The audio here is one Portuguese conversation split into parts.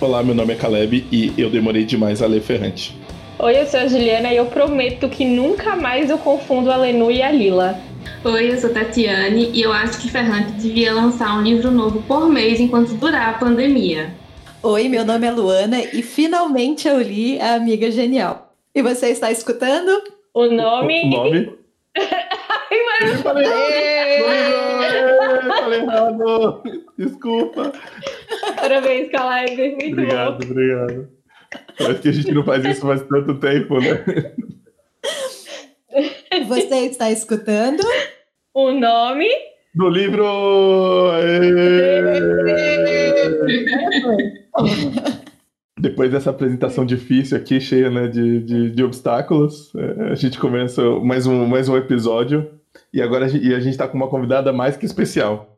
Olá, meu nome é Caleb e eu demorei demais a ler Ferrante. Oi, eu sou a Juliana e eu prometo que nunca mais eu confundo a Lenu e a Lila. Oi, eu sou Tatiane e eu acho que Ferrante devia lançar um livro novo por mês enquanto durar a pandemia. Oi, meu nome é Luana e finalmente eu li A Amiga Genial. E você está escutando? O nome. O nome? Ai, mano. Eu falei errado! Falei errado! Desculpa. Parabéns, Caleb. Muito Obrigado, bom. obrigado. Parece que a gente não faz isso faz tanto tempo, né? Você está escutando? O nome. Do livro. Depois dessa apresentação difícil aqui, cheia né, de, de, de obstáculos, é, a gente começa mais um, mais um episódio. E agora a gente, e a gente tá com uma convidada mais que especial.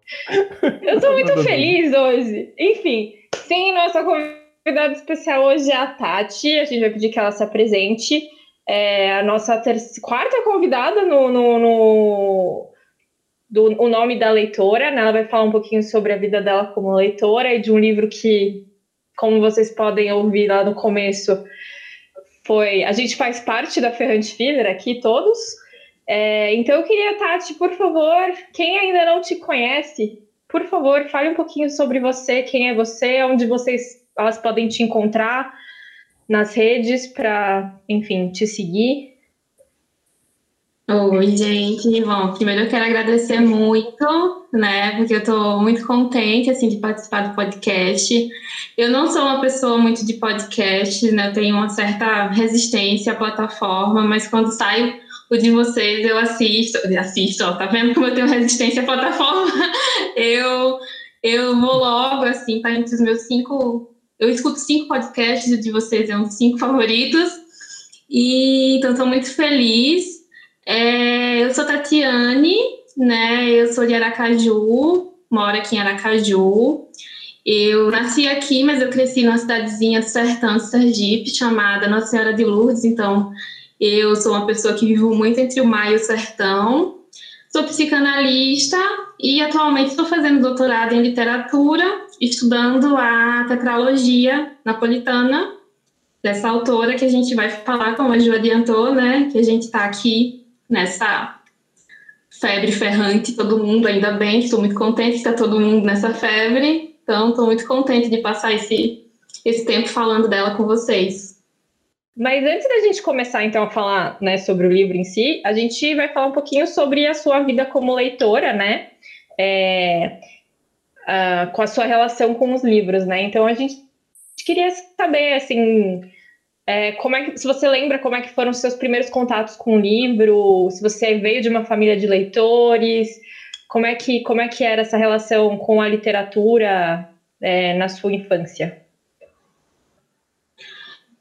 Eu tô muito feliz hoje. Enfim, sim, nossa convidada especial hoje é a Tati. A gente vai pedir que ela se apresente. É a nossa terceira, quarta convidada no, no, no do o nome da leitora. Né? Ela vai falar um pouquinho sobre a vida dela como leitora e de um livro que, como vocês podem ouvir lá no começo, foi. A gente faz parte da Ferrante Fever aqui, todos. É, então eu queria, Tati, por favor, quem ainda não te conhece, por favor, fale um pouquinho sobre você, quem é você, onde vocês elas podem te encontrar nas redes para, enfim, te seguir. Oi, gente. Bom, primeiro eu quero agradecer muito, né? Porque eu tô muito contente, assim, de participar do podcast. Eu não sou uma pessoa muito de podcast, né? Eu tenho uma certa resistência à plataforma, mas quando saio o de vocês eu assisto, assisto, ó, tá vendo como eu tenho resistência à plataforma? Eu, eu vou logo, assim, tá entre os meus cinco, eu escuto cinco podcasts, o de vocês é um dos cinco favoritos, e então estou muito feliz. É, eu sou Tatiane, né, eu sou de Aracaju, moro aqui em Aracaju, eu nasci aqui, mas eu cresci numa cidadezinha do sertão de Sergipe, chamada Nossa Senhora de Lourdes, então eu sou uma pessoa que vivo muito entre o mar e o sertão. Sou psicanalista e atualmente estou fazendo doutorado em literatura, estudando a tetralogia napolitana dessa autora que a gente vai falar, como a Ju adiantou, né? Que a gente está aqui nessa febre ferrante, todo mundo, ainda bem, estou muito contente que está todo mundo nessa febre. Então, estou muito contente de passar esse, esse tempo falando dela com vocês. Mas antes da gente começar, então, a falar né, sobre o livro em si, a gente vai falar um pouquinho sobre a sua vida como leitora, né? É, uh, com a sua relação com os livros, né? Então, a gente queria saber, assim, é, como é que, se você lembra como é que foram os seus primeiros contatos com o livro, se você veio de uma família de leitores, como é que, como é que era essa relação com a literatura é, na sua infância?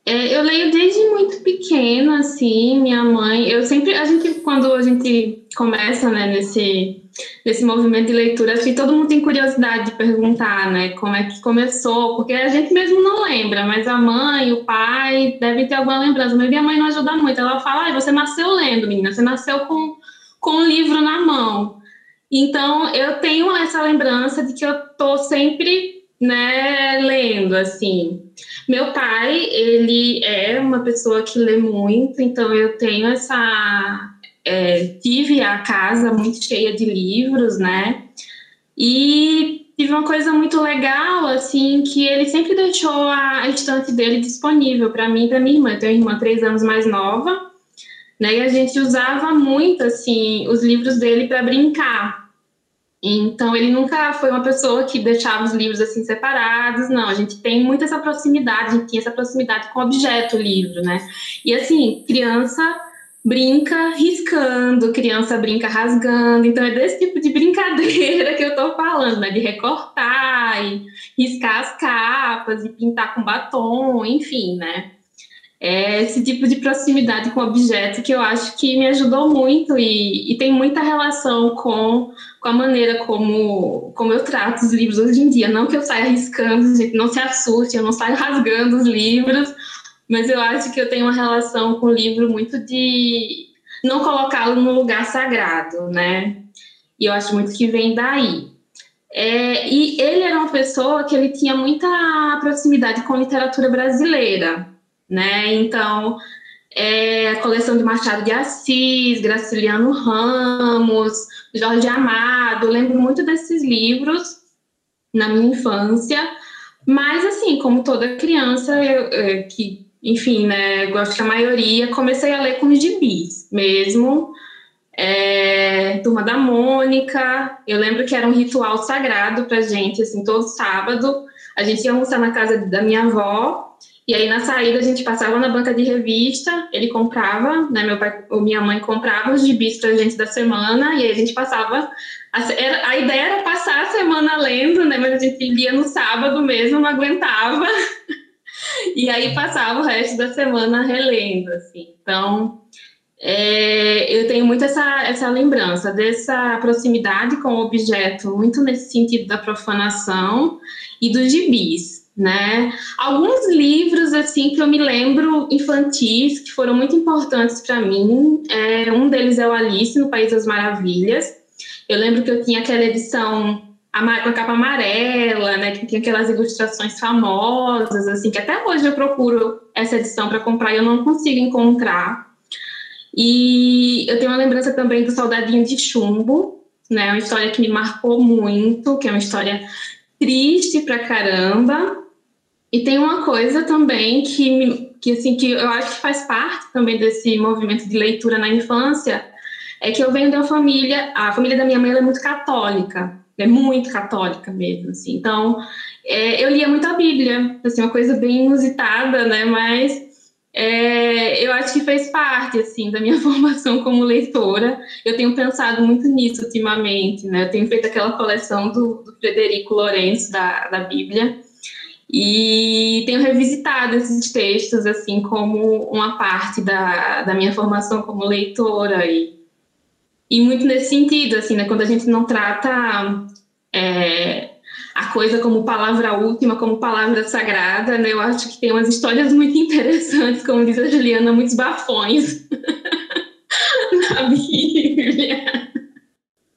É, eu leio desde muito pequena, assim, minha mãe. Eu sempre, a gente, quando a gente começa, né, nesse, nesse movimento de leitura, acho que todo mundo tem curiosidade de perguntar, né, como é que começou, porque a gente mesmo não lembra, mas a mãe, o pai devem ter alguma lembrança. Mas minha mãe não ajuda muito. Ela fala, ah, você nasceu lendo, menina, você nasceu com, com um livro na mão. Então, eu tenho essa lembrança de que eu tô sempre, né, lendo, assim. Meu pai, ele é uma pessoa que lê muito, então eu tenho essa. É, tive a casa muito cheia de livros, né? E tive uma coisa muito legal, assim, que ele sempre deixou a estante dele disponível para mim e para minha irmã. Eu tenho uma irmã três anos mais nova, né? E a gente usava muito, assim, os livros dele para brincar. Então, ele nunca foi uma pessoa que deixava os livros assim separados, não. A gente tem muito essa proximidade, a gente tinha essa proximidade com o objeto livro, né? E assim, criança brinca riscando, criança brinca rasgando. Então, é desse tipo de brincadeira que eu tô falando, né? De recortar e riscar as capas e pintar com batom, enfim, né? É esse tipo de proximidade com o objeto que eu acho que me ajudou muito e, e tem muita relação com com a maneira como, como eu trato os livros hoje em dia. Não que eu saia arriscando, gente, não se assuste, eu não saio rasgando os livros, mas eu acho que eu tenho uma relação com o livro muito de não colocá-lo no lugar sagrado, né? E eu acho muito que vem daí. É, e ele era uma pessoa que ele tinha muita proximidade com literatura brasileira, né? Então, é, a coleção de Machado de Assis, Graciliano Ramos, Jorge Amado, eu lembro muito desses livros na minha infância, mas assim, como toda criança eu, é, que, enfim, né, eu acho que a maioria, comecei a ler com gibis mesmo, é, Turma da Mônica, eu lembro que era um ritual sagrado pra gente, assim, todo sábado, a gente ia almoçar na casa da minha avó, e aí na saída a gente passava na banca de revista, ele comprava, né, meu pai ou minha mãe comprava os gibis pra gente da semana, e aí a gente passava, a, era, a ideia era passar a semana lendo, né, mas a gente lia no sábado mesmo, não aguentava, e aí passava o resto da semana relendo, assim, então é, eu tenho muito essa, essa lembrança dessa proximidade com o objeto, muito nesse sentido da profanação e dos gibis, né? Alguns livros, assim, que eu me lembro infantis, que foram muito importantes para mim, é, um deles é o Alice no País das Maravilhas. Eu lembro que eu tinha aquela edição com a capa amarela, né, que tinha aquelas ilustrações famosas, assim, que até hoje eu procuro essa edição para comprar e eu não consigo encontrar. E eu tenho uma lembrança também do Soldadinho de Chumbo, né? Uma história que me marcou muito, que é uma história triste pra caramba. E tem uma coisa também que, que assim que eu acho que faz parte também desse movimento de leitura na infância, é que eu venho de uma família, a família da minha mãe é muito católica, é muito católica mesmo, assim. Então, é, eu lia muito a Bíblia, assim, uma coisa bem inusitada, né? Mas é, eu acho que fez parte assim da minha formação como leitora. Eu tenho pensado muito nisso ultimamente, né? Eu tenho feito aquela coleção do, do Frederico Lourenço da, da Bíblia e tenho revisitado esses textos assim como uma parte da, da minha formação como leitora e, e muito nesse sentido assim, né? Quando a gente não trata é, a coisa como palavra última, como palavra sagrada, né? Eu acho que tem umas histórias muito interessantes, como diz a Juliana, muitos bafões na Bíblia.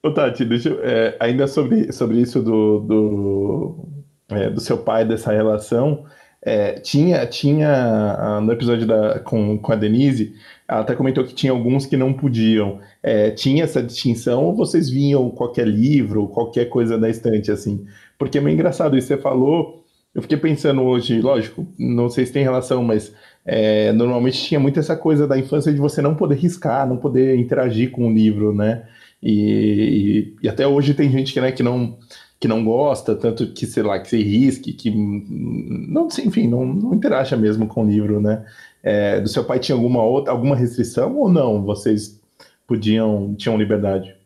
Ô, Tati, deixa eu, é, ainda sobre, sobre isso do, do, é, do seu pai, dessa relação, é, tinha, tinha ah, no episódio da, com, com a Denise, ela até comentou que tinha alguns que não podiam. É, tinha essa distinção ou vocês vinham qualquer livro, qualquer coisa da estante, assim? Porque é meio engraçado isso. Você falou, eu fiquei pensando hoje, lógico, não sei se tem relação, mas é, normalmente tinha muito essa coisa da infância de você não poder riscar, não poder interagir com o livro, né? E, e, e até hoje tem gente que, né, que não que não gosta, tanto que, sei lá, que se risque, que não, enfim, não, não interaja mesmo com o livro, né? É, do seu pai tinha alguma outra, alguma restrição ou não? Vocês podiam, tinham liberdade?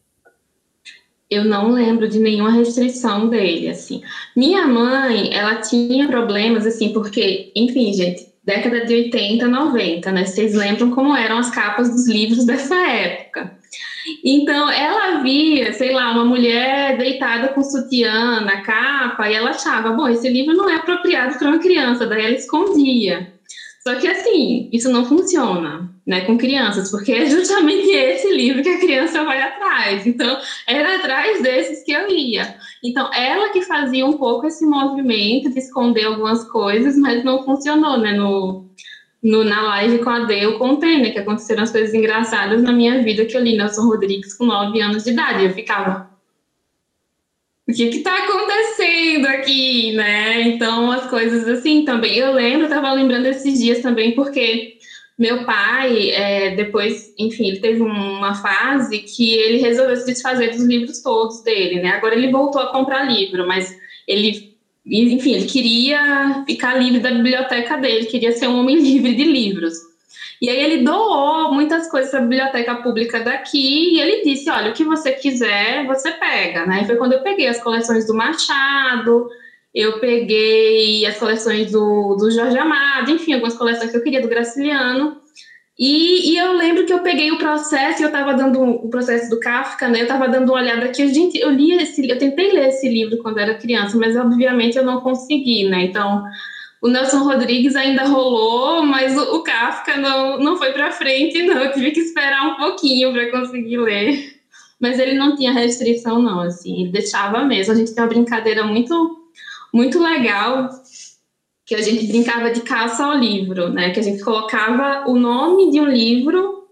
eu não lembro de nenhuma restrição dele, assim. Minha mãe, ela tinha problemas, assim, porque, enfim, gente, década de 80, 90, né? Vocês lembram como eram as capas dos livros dessa época. Então, ela via, sei lá, uma mulher deitada com sutiã na capa e ela achava, bom, esse livro não é apropriado para uma criança, daí ela escondia. Só que assim, isso não funciona, né, com crianças, porque é justamente esse livro que a criança vai atrás. Então, era atrás desses que eu ia. Então, ela que fazia um pouco esse movimento de esconder algumas coisas, mas não funcionou, né, no, no na live com a Dê eu contei, né, que aconteceram as coisas engraçadas na minha vida que eu li Nelson Rodrigues com 9 anos de idade. Eu ficava, o que está acontecendo aqui, né? Então, as coisas assim também. Eu lembro, estava lembrando esses dias também, porque meu pai, é, depois, enfim, ele teve uma fase que ele resolveu se desfazer dos livros todos dele, né? Agora ele voltou a comprar livro, mas ele, enfim, ele queria ficar livre da biblioteca dele, queria ser um homem livre de livros. E aí ele doou muitas coisas para a biblioteca pública daqui e ele disse, olha, o que você quiser, você pega, né? E foi quando eu peguei as coleções do Machado, eu peguei as coleções do, do Jorge Amado, enfim, algumas coleções que eu queria do Graciliano. E, e, eu lembro que eu peguei o processo e eu estava dando o processo do Kafka, né? Eu estava dando uma olhada aqui. Gente, eu li esse, eu tentei ler esse livro quando era criança, mas obviamente eu não consegui, né? Então, o Nelson Rodrigues ainda rolou, mas o, o Kafka não, não foi para frente, não. Eu tive que esperar um pouquinho para conseguir ler. mas ele não tinha restrição, não, assim, ele deixava mesmo. A gente tem uma brincadeira muito, muito legal, que a gente brincava de caça ao livro, né? Que a gente colocava o nome de um livro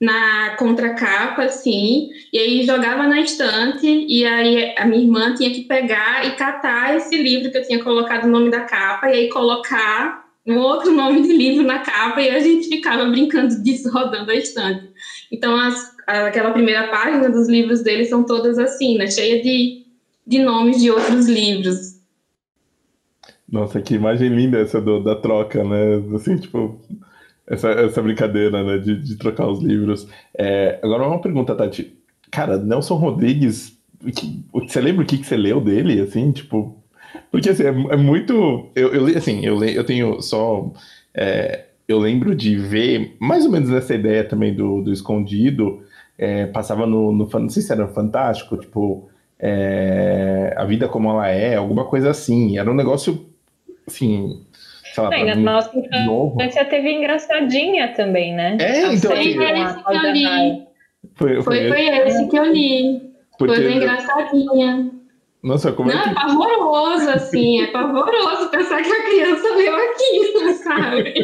na contracapa, assim, e aí jogava na estante, e aí a minha irmã tinha que pegar e catar esse livro que eu tinha colocado o nome da capa, e aí colocar um outro nome de livro na capa, e a gente ficava brincando disso rodando a estante. Então, as, aquela primeira página dos livros dele são todas assim, né, cheia de, de nomes de outros livros. Nossa, que imagem linda essa do, da troca, né? Assim, tipo, essa, essa brincadeira, né, de, de trocar os livros. É, agora uma pergunta, Tati. Cara, Nelson Rodrigues, que, você lembra o que, que você leu dele, assim, tipo... Porque, assim, é, é muito... Eu, eu, assim, eu, eu tenho só... É, eu lembro de ver, mais ou menos nessa ideia também do, do Escondido, é, passava no, no... Não sei se era Fantástico, tipo... É, a vida como ela é, alguma coisa assim. Era um negócio, assim, sei lá, na nossa infância teve engraçadinha também, né? É, então. Foi esse que eu li. Foi, foi, foi, foi esse que eu li. Porque... Foi engraçadinha. Nossa, como é Não, é, que... é pavoroso, assim, é pavoroso pensar que a criança leu aquilo, sabe?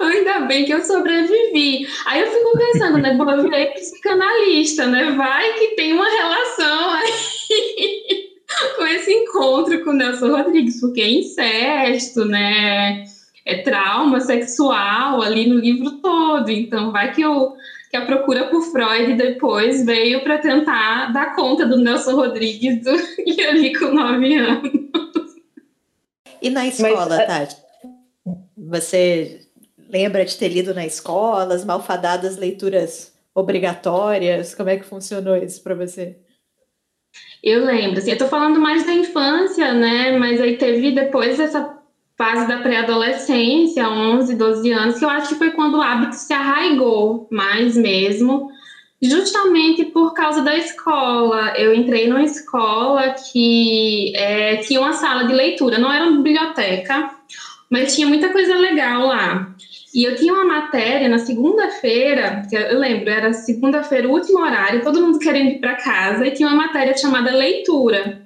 Ainda bem que eu sobrevivi. Aí eu fico pensando, né? Vou ver psicanalista, né? Vai que tem uma relação aí com esse encontro com o Nelson Rodrigues, porque é incesto, né? É trauma sexual ali no livro todo. Então, vai que, eu, que a procura por Freud depois veio para tentar dar conta do Nelson Rodrigues do, e ali com nove anos. E na escola, Mas, Tati? Você lembra de ter lido na escola, as malfadadas leituras obrigatórias? Como é que funcionou isso para você? Eu lembro, assim, eu tô falando mais da infância, né? Mas aí teve depois essa fase da pré-adolescência, 11, 12 anos, que eu acho que foi quando o hábito se arraigou mais mesmo, justamente por causa da escola. Eu entrei numa escola que é, tinha uma sala de leitura, não era uma biblioteca, mas tinha muita coisa legal lá. E eu tinha uma matéria na segunda-feira, que eu lembro, era segunda-feira, último horário, todo mundo querendo ir para casa, e tinha uma matéria chamada leitura.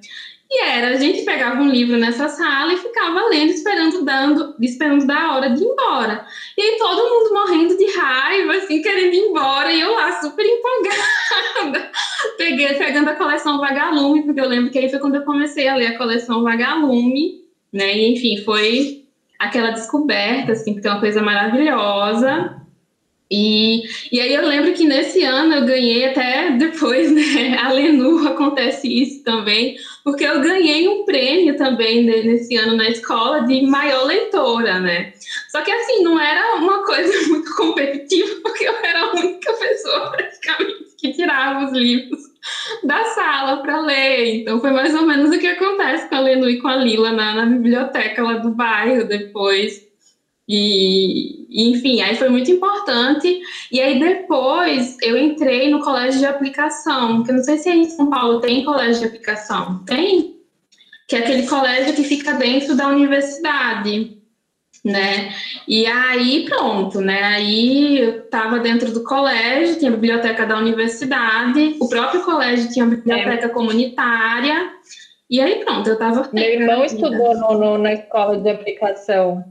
E era, a gente pegava um livro nessa sala e ficava lendo, esperando dando, esperando da hora de ir embora. E aí todo mundo morrendo de raiva, assim, querendo ir embora, e eu lá super empolgada. Peguei, pegando a coleção Vagalume, porque eu lembro que aí foi quando eu comecei a ler a coleção Vagalume, né? E enfim, foi aquela descoberta, assim, é uma coisa maravilhosa. E, e aí eu lembro que nesse ano eu ganhei até depois, né? A Lenu acontece isso também, porque eu ganhei um prêmio também nesse ano na escola de maior leitora, né? Só que assim, não era uma coisa muito competitiva, porque eu era a única pessoa praticamente que tirava os livros da sala para ler. Então foi mais ou menos o que acontece com a Lenu e com a Lila na, na biblioteca lá do bairro depois. E, enfim, aí foi muito importante. E aí depois eu entrei no colégio de aplicação, que eu não sei se aí em São Paulo tem colégio de aplicação. Tem? Que é aquele colégio que fica dentro da universidade né? E aí pronto, né? Aí eu estava dentro do colégio, tinha a biblioteca da universidade, o próprio colégio tinha a biblioteca é. comunitária, e aí pronto, eu estava. Meu irmão estudou no, no, na escola de aplicação.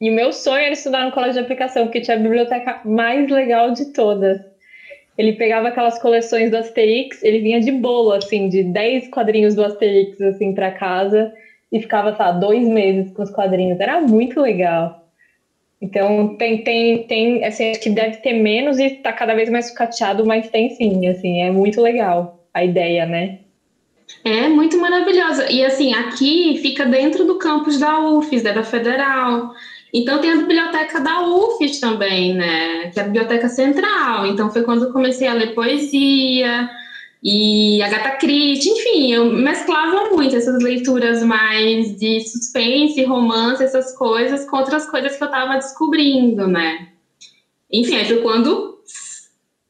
E o meu sonho era estudar no colégio de aplicação, porque tinha a biblioteca mais legal de todas. Ele pegava aquelas coleções do Asterix, ele vinha de bolo, assim, de 10 quadrinhos do Asterix, assim, para casa e ficava, sabe, dois meses com os quadrinhos. Era muito legal. Então, tem, tem, tem, assim, acho que deve ter menos e tá cada vez mais sucateado, mas tem sim, assim, é muito legal a ideia, né? É muito maravilhosa. E assim, aqui fica dentro do campus da UFES, é da Federal. Então tem a biblioteca da UFES também, né? Que é a biblioteca central. Então foi quando eu comecei a ler poesia, e Agatha Christie, enfim, eu mesclava muito essas leituras mais de suspense, romance, essas coisas, com outras coisas que eu estava descobrindo, né? Enfim, aí foi quando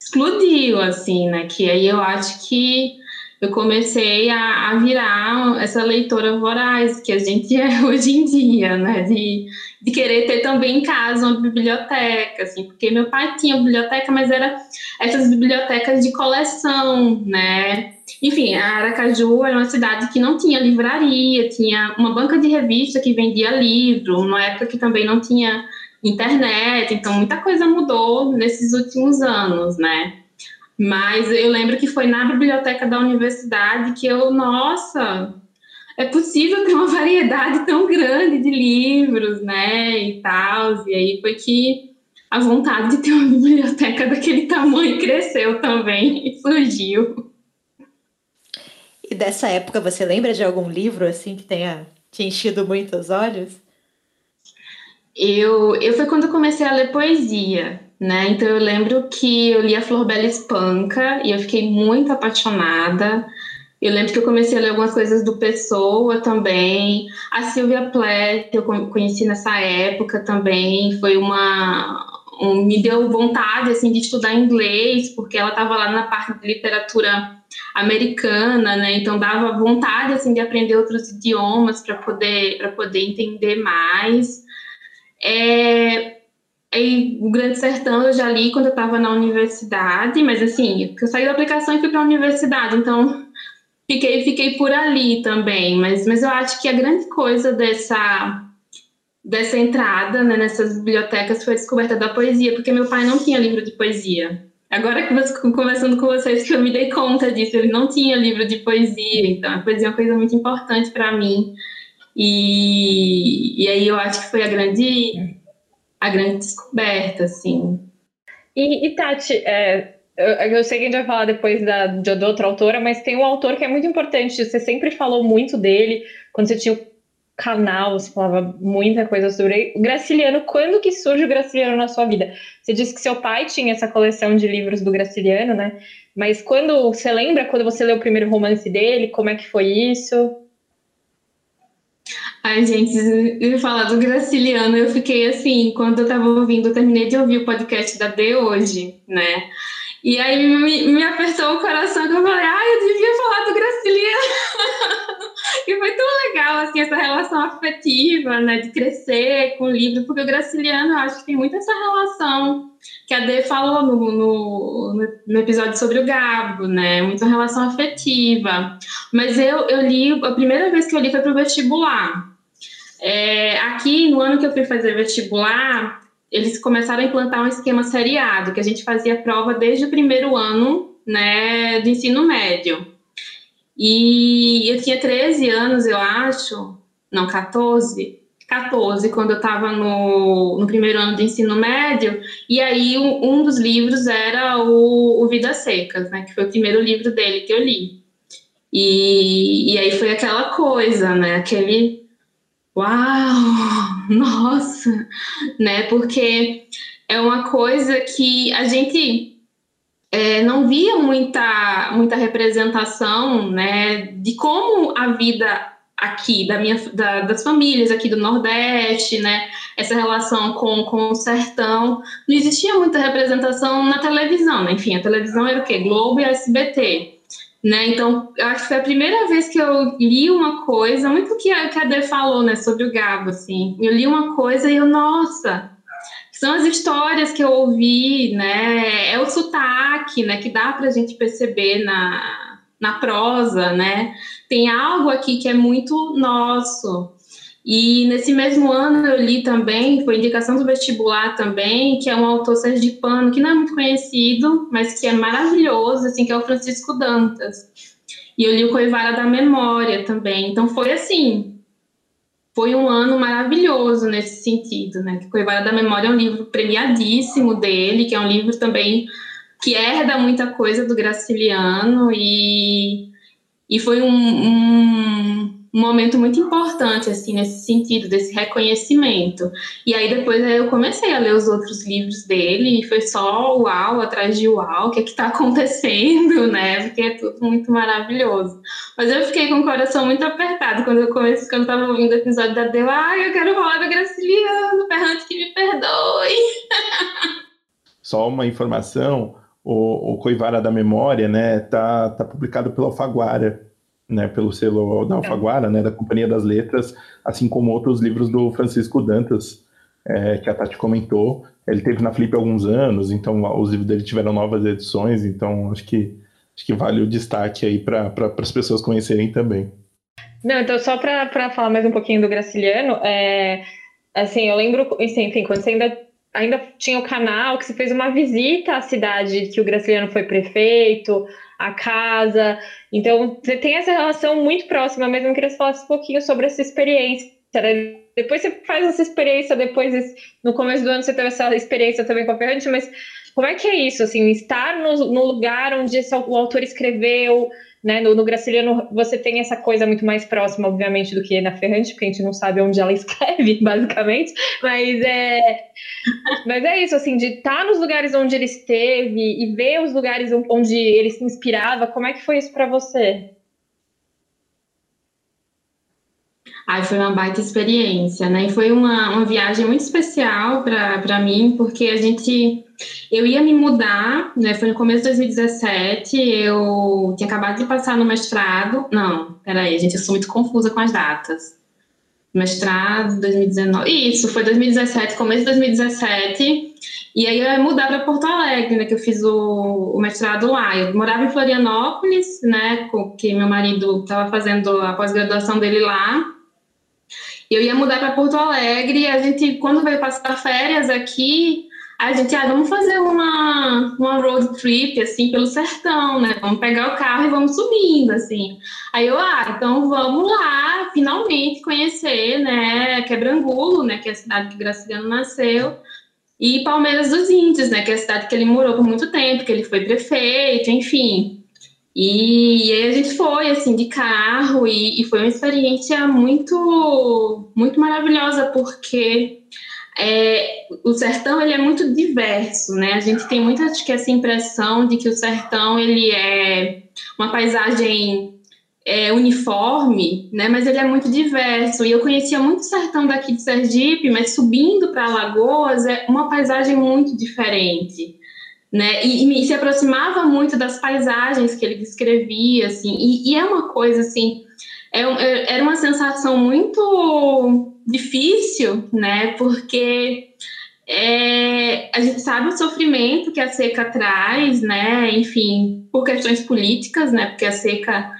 explodiu, assim, né? Que aí eu acho que, eu comecei a, a, virar essa leitora voraz que a gente é hoje em dia, né? De, de querer ter também em casa uma biblioteca, assim, porque meu pai tinha biblioteca, mas era essas bibliotecas de coleção, né? Enfim, a Aracaju era uma cidade que não tinha livraria, tinha uma banca de revista que vendia livro, numa época que também não tinha internet, então muita coisa mudou nesses últimos anos, né? Mas eu lembro que foi na biblioteca da universidade que eu, nossa, é possível ter uma variedade tão grande de livros, né, e tal. E aí foi que a vontade de ter uma biblioteca daquele tamanho cresceu também e surgiu. E dessa época, você lembra de algum livro assim que tenha te enchido muito os olhos? Eu, eu foi quando eu comecei a ler poesia né? Então eu lembro que eu li a Flor Bela Espanca e eu fiquei muito apaixonada. Eu lembro que eu comecei a ler algumas coisas do Pessoa também. A Silvia Plath eu conheci nessa época também. Foi uma um, me deu vontade assim de estudar inglês porque ela estava lá na parte de literatura americana, né? Então dava vontade assim de aprender outros idiomas para poder para poder entender mais. É, Aí, o Grande Sertão eu já li quando eu estava na universidade, mas assim, eu saí da aplicação e fui para a universidade, então fiquei, fiquei por ali também. Mas, mas eu acho que a grande coisa dessa, dessa entrada né, nessas bibliotecas foi a descoberta da poesia, porque meu pai não tinha livro de poesia. Agora que eu conversando com vocês que eu me dei conta disso, ele não tinha livro de poesia, então a poesia é uma coisa muito importante para mim. E, e aí eu acho que foi a grande a grande descoberta, assim. E, e Tati, é, eu, eu, sei que a gente vai falar depois da, de, de, outra autora, mas tem um autor que é muito importante, você sempre falou muito dele, quando você tinha o canal, você falava muita coisa sobre ele. Graciliano, quando que surge o Graciliano na sua vida? Você disse que seu pai tinha essa coleção de livros do Graciliano, né? Mas quando, você lembra quando você leu o primeiro romance dele, como é que foi isso? Ai, gente, eu falar do Graciliano, eu fiquei assim, quando eu tava ouvindo, eu terminei de ouvir o podcast da D hoje, né? E aí me, me apertou o coração que eu falei, ai, eu devia falar do Graciliano. e foi tão legal, assim, essa relação afetiva, né, de crescer com o livro, porque o Graciliano, eu acho que tem muito essa relação que a Dê falou no, no, no, episódio sobre o Gabo, né? Muita relação afetiva. Mas eu, eu li, a primeira vez que eu li foi para o vestibular. É, aqui, no ano que eu fui fazer vestibular, eles começaram a implantar um esquema seriado, que a gente fazia prova desde o primeiro ano né, do ensino médio. E eu tinha 13 anos, eu acho, não, 14, 14, quando eu estava no, no primeiro ano do ensino médio, e aí um, um dos livros era o, o Vidas Secas, né, que foi o primeiro livro dele que eu li. E, e aí foi aquela coisa, né, aquele uau, nossa, né? Porque é uma coisa que a gente é, não via muita, muita representação, né? De como a vida aqui da minha da, das famílias aqui do Nordeste, né? Essa relação com, com o sertão, não existia muita representação na televisão, né? Enfim, a televisão era o quê? Globo e SBT. Né? Então, eu acho que foi a primeira vez que eu li uma coisa, muito que a, que a Dê falou, né, sobre o Gabo, assim. Eu li uma coisa e eu, nossa, são as histórias que eu ouvi, né? É o sotaque, né, que dá pra gente perceber na, na prosa, né? Tem algo aqui que é muito nosso. E nesse mesmo ano eu li também, foi indicação do vestibular também, que é um autor sergipano que não é muito conhecido, mas que é maravilhoso, assim, que é o Francisco Dantas. E eu li o Coivara da Memória também. Então foi assim, foi um ano maravilhoso nesse sentido, né? Que Coivara da Memória é um livro premiadíssimo dele, que é um livro também que herda muita coisa do Graciliano e, e foi um, um um momento muito importante, assim, nesse sentido, desse reconhecimento. E aí depois eu comecei a ler os outros livros dele e foi só uau atrás de uau, o que é que tá acontecendo, né? Porque é tudo muito maravilhoso. Mas eu fiquei com o coração muito apertado quando eu comecei, quando eu tava ouvindo o episódio da Deu, ai, eu quero falar do Graciliano, Ferrante que me perdoe. Só uma informação, o, o Coivara da Memória, né, tá, tá publicado pela Alfaguara, né, pelo selo da Alfaguara, né, da Companhia das Letras, assim como outros livros do Francisco Dantas, é, que a Tati comentou. Ele teve na Flip há alguns anos, então os livros dele tiveram novas edições, então acho que, acho que vale o destaque aí para pra, as pessoas conhecerem também. Não, então só para falar mais um pouquinho do Graciliano, é, assim, eu lembro, enfim, quando você ainda, ainda tinha o canal, que você fez uma visita à cidade que o Graciliano foi prefeito, a casa, então você tem essa relação muito próxima, queria que você falasse um pouquinho sobre essa experiência, né? Depois você faz essa experiência, depois no começo do ano você teve essa experiência também com a Ferrante, mas como é que é isso, assim, estar no, no lugar onde o autor escreveu, né, no, no Graciliano você tem essa coisa muito mais próxima, obviamente, do que na Ferrante, porque a gente não sabe onde ela escreve, basicamente, mas é, mas é isso, assim, de estar nos lugares onde ele esteve e ver os lugares onde ele se inspirava, como é que foi isso para você? Ai, foi uma baita experiência, né? E foi uma, uma viagem muito especial para mim, porque a gente. Eu ia me mudar, né? Foi no começo de 2017, eu tinha acabado de passar no mestrado. Não, peraí, gente, eu sou muito confusa com as datas. Mestrado, 2019. Isso, foi 2017, começo de 2017. E aí eu ia mudar para Porto Alegre, né? Que eu fiz o, o mestrado lá. Eu morava em Florianópolis, né? Que meu marido estava fazendo a pós-graduação dele lá. Eu ia mudar para Porto Alegre e a gente, quando veio passar férias aqui, a gente, ah, vamos fazer uma, uma road trip, assim, pelo sertão, né? Vamos pegar o carro e vamos subindo, assim. Aí eu, ah, então vamos lá, finalmente conhecer, né, Quebrangulo, né, que é a cidade que Graciliano nasceu, e Palmeiras dos Índios, né, que é a cidade que ele morou por muito tempo, que ele foi prefeito, enfim. E, e, aí a gente foi assim de carro e, e, foi uma experiência muito muito maravilhosa porque é, o sertão ele é muito diverso, né? A gente tem muita acho que essa impressão de que o sertão ele é uma paisagem é, uniforme, né? Mas ele é muito diverso. E eu conhecia muito o sertão daqui de Sergipe, mas subindo para Alagoas é uma paisagem muito diferente né? E, e, se aproximava muito das paisagens que ele descrevia, assim. E, e é uma coisa assim, é, é, era uma sensação muito difícil, né? Porque é, a gente sabe o sofrimento que a seca traz, né? Enfim, por questões políticas, né? Porque a seca,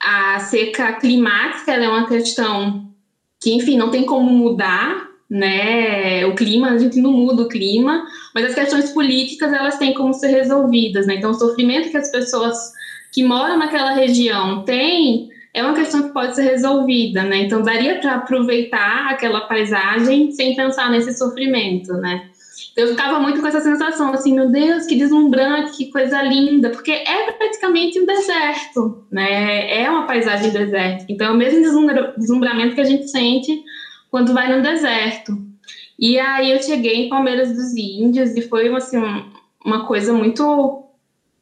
a seca climática, é uma questão que, enfim, não tem como mudar, né? O clima, a gente não muda o clima, mas as questões políticas elas têm como ser resolvidas, né? Então, o sofrimento que as pessoas que moram naquela região têm é uma questão que pode ser resolvida, né? Então, daria para aproveitar aquela paisagem sem pensar nesse sofrimento, né? Eu ficava muito com essa sensação, assim, meu Deus, que deslumbrante, que coisa linda, porque é praticamente um deserto, né? É uma paisagem desértica. Então, é o mesmo deslumbramento que a gente sente quando vai no deserto. E aí eu cheguei em Palmeiras dos Índios e foi assim, uma coisa muito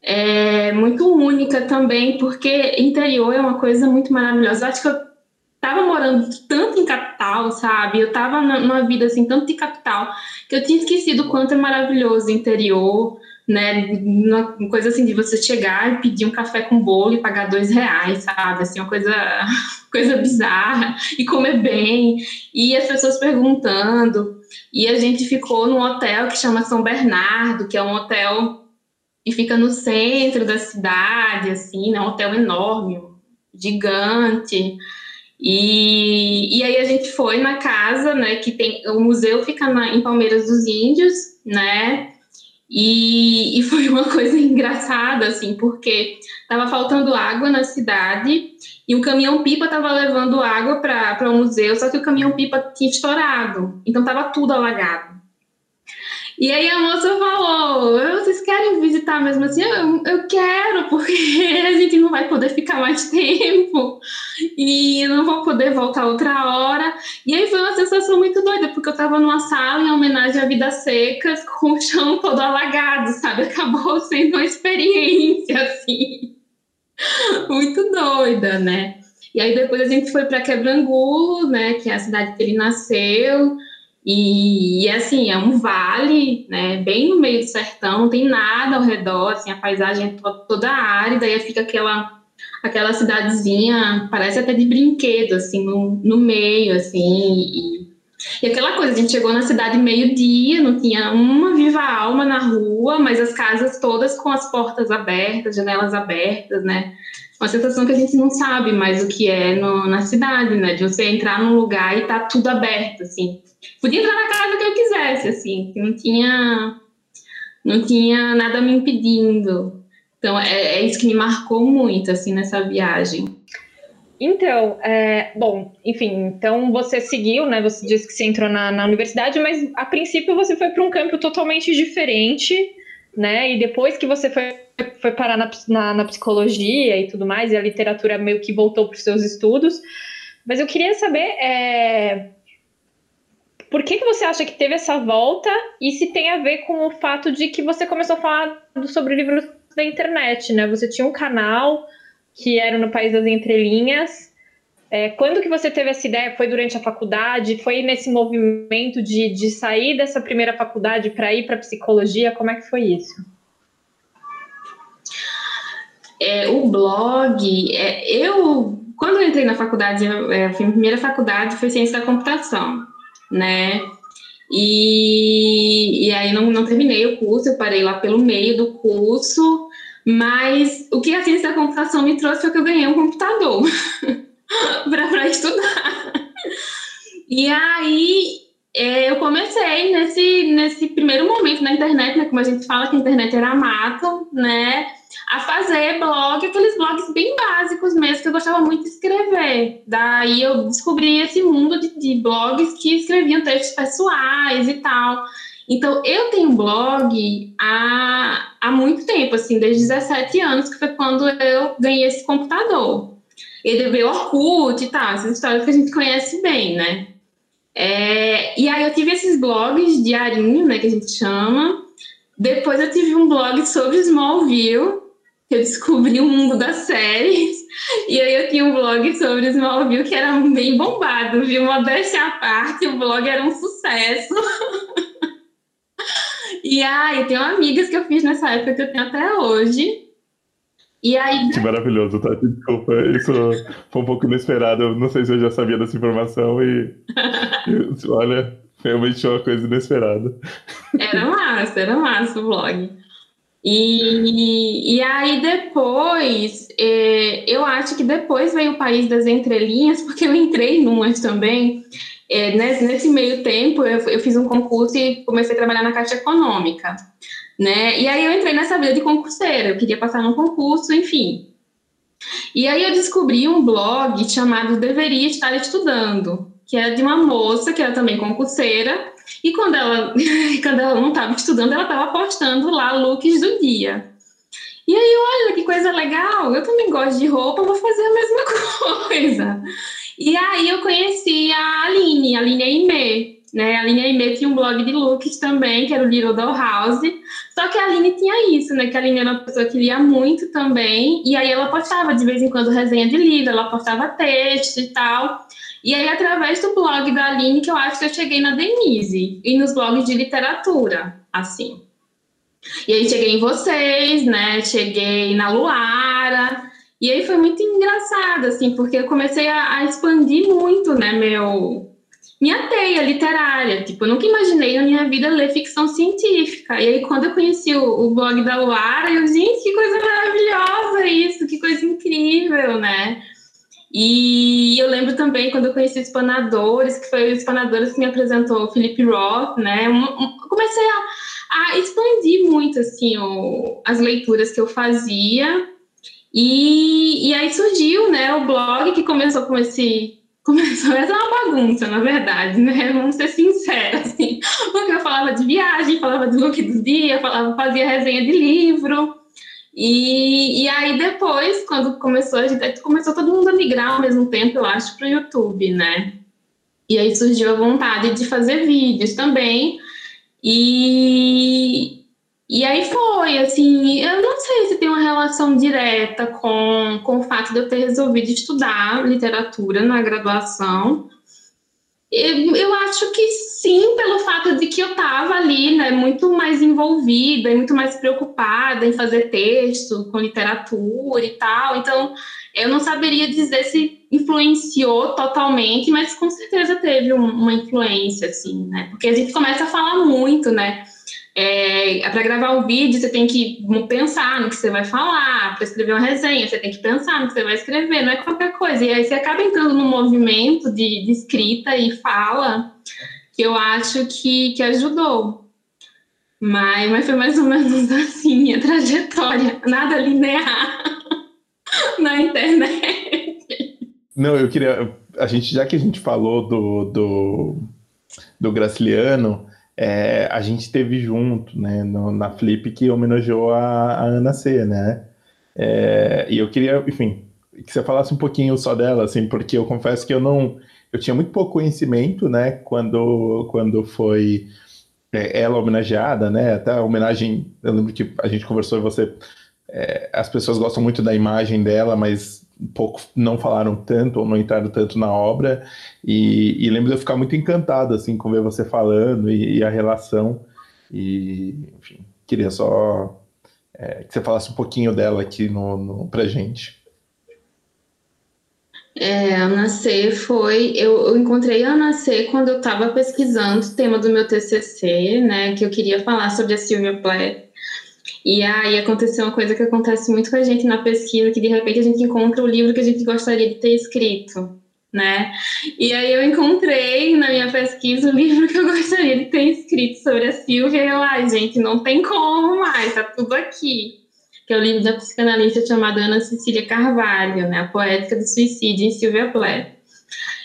é, muito única também, porque interior é uma coisa muito maravilhosa. Eu acho que eu tava morando tanto em capital, sabe? Eu tava numa vida assim, tanto de capital, que eu tinha esquecido o quanto é maravilhoso o interior, né? Uma coisa assim de você chegar e pedir um café com bolo e pagar dois reais, sabe? Assim, uma coisa, coisa bizarra e comer bem e as pessoas perguntando e a gente ficou num hotel que chama São Bernardo, que é um hotel que fica no centro da cidade, assim, né? Um hotel enorme, gigante. E, e aí a gente foi na casa, né? Que tem o museu fica na, em Palmeiras dos Índios, né? E, e foi uma coisa engraçada, assim, porque estava faltando água na cidade e o caminhão-pipa estava levando água para o museu, só que o caminhão-pipa tinha estourado, então estava tudo alagado. E aí a moça falou: vocês querem visitar mesmo assim? Eu, eu quero, porque a gente não vai poder ficar mais tempo e não vou poder voltar outra hora. E aí foi uma sensação muito doida, porque eu estava numa sala em homenagem à Vidas Secas, com o chão todo alagado, sabe? Acabou sendo uma experiência assim, muito doida, né? E aí depois a gente foi para Quebrangulo, né, que é a cidade que ele nasceu. E, e, assim, é um vale, né, bem no meio do sertão, não tem nada ao redor, assim, a paisagem é toda, toda árida, e aí fica aquela, aquela cidadezinha, parece até de brinquedo, assim, no, no meio, assim, e, e aquela coisa, a gente chegou na cidade meio-dia, não tinha uma viva alma na rua, mas as casas todas com as portas abertas, janelas abertas, né, uma sensação que a gente não sabe mais o que é no, na cidade, né, de você entrar num lugar e tá tudo aberto, assim, podia entrar na casa que eu quisesse, assim, que não tinha, não tinha nada me impedindo. Então, é, é isso que me marcou muito, assim, nessa viagem. Então, é, bom, enfim, então você seguiu, né? Você disse que você entrou na, na universidade, mas a princípio você foi para um campo totalmente diferente, né? E depois que você foi, foi parar na, na, na psicologia e tudo mais, e a literatura meio que voltou para os seus estudos. Mas eu queria saber é, por que, que você acha que teve essa volta e se tem a ver com o fato de que você começou a falar sobre livros da internet, né? Você tinha um canal que era no País das Entrelinhas. É, quando que você teve essa ideia? Foi durante a faculdade? Foi nesse movimento de, de sair dessa primeira faculdade para ir para psicologia? Como é que foi isso? É, o blog, é, eu quando eu entrei na faculdade, é, a primeira faculdade foi ciência da computação né? E, e aí não, não terminei o curso, eu parei lá pelo meio do curso, mas o que a ciência da computação me trouxe foi que eu ganhei um computador para estudar. E aí é, eu comecei nesse, nesse primeiro momento na internet, né? Como a gente fala que a internet era mato, né? a fazer blog, aqueles blogs bem básicos mesmo, que eu gostava muito de escrever. Daí eu descobri esse mundo de, de blogs que escreviam textos pessoais e tal. Então, eu tenho blog há, há muito tempo, assim, desde 17 anos, que foi quando eu ganhei esse computador. Veio Orkut e tal, essas histórias que a gente conhece bem, né? É, e aí eu tive esses blogs diarinho, né, que a gente chama. Depois eu tive um blog sobre Smallville, eu descobri o mundo das séries. E aí eu tinha um blog sobre Smallville que era bem bombado, viu? Modéstia à parte, o blog era um sucesso. e aí, eu tenho amigas que eu fiz nessa época que eu tenho até hoje. E aí... Que maravilhoso, Tati. Desculpa, isso foi um pouco inesperado. Eu não sei se eu já sabia dessa informação e, e olha, realmente foi uma coisa inesperada. Era massa, era massa o blog. E, e aí depois, é, eu acho que depois veio o País das Entrelinhas, porque eu entrei numas também. É, nesse, nesse, meio tempo, eu, eu, fiz um concurso e comecei a trabalhar na Caixa Econômica, né? E aí eu entrei nessa vida de concurseira, eu queria passar num concurso, enfim. E aí eu descobri um blog chamado Deveria Estar Estudando, que era de uma moça que era também concurseira, e quando ela, quando ela não estava estudando, ela estava postando lá looks do dia. E aí, olha que coisa legal, eu também gosto de roupa, vou fazer a mesma coisa. E aí eu conheci a Aline, a Aline Aimee, né? A Aline Aimee tinha um blog de looks também, que era o Little Doll House. Só que a Aline tinha isso, né? Que a Aline era uma pessoa que lia muito também. E aí ela postava de vez em quando resenha de livro, ela postava texto e tal. E aí, através do blog da Aline, que eu acho que eu cheguei na Denise, e nos blogs de literatura, assim. E aí cheguei em vocês, né? Cheguei na Luara. E aí foi muito engraçado, assim, porque eu comecei a, a expandir muito, né, meu, minha teia literária. Tipo, eu nunca imaginei na minha vida ler ficção científica. E aí, quando eu conheci o, o blog da Luara, eu, gente, que coisa maravilhosa isso, que coisa incrível, né? E eu lembro também quando eu conheci os Espanadores, que foi o Espanadores que me apresentou o Felipe Roth, né? Comecei a, a, expandir muito, assim, o, as leituras que eu fazia. E, e aí surgiu, né, o blog que começou com esse... Começou a ser uma bagunça, na verdade, né? Vamos ser sinceros, assim. Porque eu falava de viagem, falava de look do dia, falava, fazia resenha de livro. E, e aí depois, quando começou, a gente começou todo mundo a migrar ao mesmo tempo, eu acho, para o YouTube, né? E aí surgiu a vontade de fazer vídeos também. E, e aí foi, assim, eu não sei se tem uma relação direta com, com o fato de eu ter resolvido estudar literatura na graduação, Eu, acho que sim, pelo fato de que eu estava ali, né, muito mais envolvida e muito mais preocupada em fazer texto com literatura e tal. Então, eu não saberia dizer se influenciou totalmente, mas com certeza teve uma influência, assim, né? Porque a gente começa a falar muito, né? É, para gravar um vídeo, você tem que pensar no que você vai falar, para escrever uma resenha, você tem que pensar no que você vai escrever, não é qualquer coisa. E aí você acaba entrando num movimento de, de escrita e fala que eu acho que, que ajudou. Mas, mas foi mais ou menos assim a trajetória, nada linear na internet. Não, eu queria. A gente, já que a gente falou do, do, do Graciliano, é, a gente teve junto, né, no, na Flip que homenageou a, a Ana C, né? É, e eu queria, enfim, que você falasse um pouquinho só dela, assim, porque eu confesso que eu não, eu tinha muito pouco conhecimento, né, quando, quando foi é, ela homenageada, né? Até a homenagem, eu lembro que a gente conversou e você, é, as pessoas gostam muito da imagem dela, mas pouco não falaram tanto ou não entraram tanto na obra e, e lembro de eu ficar muito encantado assim com ver você falando e, e a relação e enfim queria só é, que você falasse um pouquinho dela aqui no, no pra gente é, a Ana C foi. Eu, eu, encontrei a Ana C quando eu estava pesquisando o tema do meu TCC, né? Que eu queria falar sobre a Silvia Plath. E aí aconteceu uma coisa que acontece muito com a gente na pesquisa, que de repente a gente encontra o livro que a gente gostaria de ter escrito, né? E aí eu encontrei na minha pesquisa o livro que eu gostaria de ter escrito sobre a Silvia, e eu, ai, gente, não tem como mais, tá tudo aqui. Que é o livro da psicanalista chamada Ana Cecília Carvalho, né? A Poética do Suicídio, em Silvia Plath.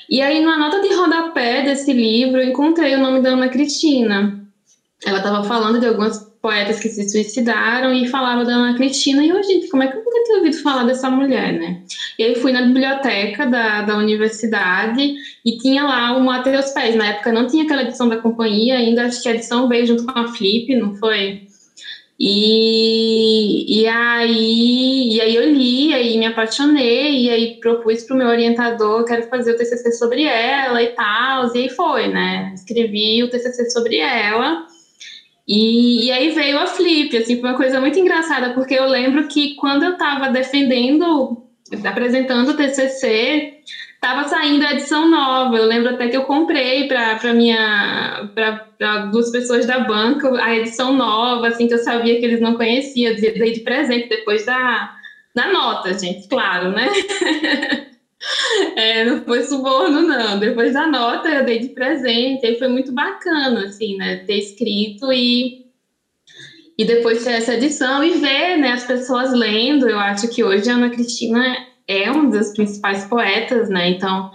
E aí, na nota de rodapé desse livro, eu encontrei o nome da Ana Cristina. Ela estava falando de algumas poetas que se suicidaram e falava da Ana Cristina. E eu, gente, como é que eu nunca tinha ouvido falar dessa mulher, né? E aí fui na biblioteca da, da universidade e tinha lá o Mateus Pés. Na época não tinha aquela edição da companhia, ainda acho que a edição veio junto com a Flip, não foi? E, e, aí, e aí eu li, aí me apaixonei, e aí propus para o meu orientador, quero fazer o TCC sobre ela e tal, e aí foi, né? Escrevi o TCC sobre ela, e, e, aí veio a Flip, assim, foi uma coisa muito engraçada, porque eu lembro que quando eu estava defendendo, apresentando o TCC, estava saindo a edição nova. Eu lembro até que eu comprei para minha para duas pessoas da banca a edição nova, assim, que eu sabia que eles não conheciam, dei de presente depois da, da nota, gente, claro, né? É, não foi suborno, não. Depois da nota eu dei de presente, aí foi muito bacana, assim, né? Ter escrito e, e depois ter essa edição e ver, né, as pessoas lendo. Eu acho que hoje a Ana Cristina é uma das principais poetas, né? Então,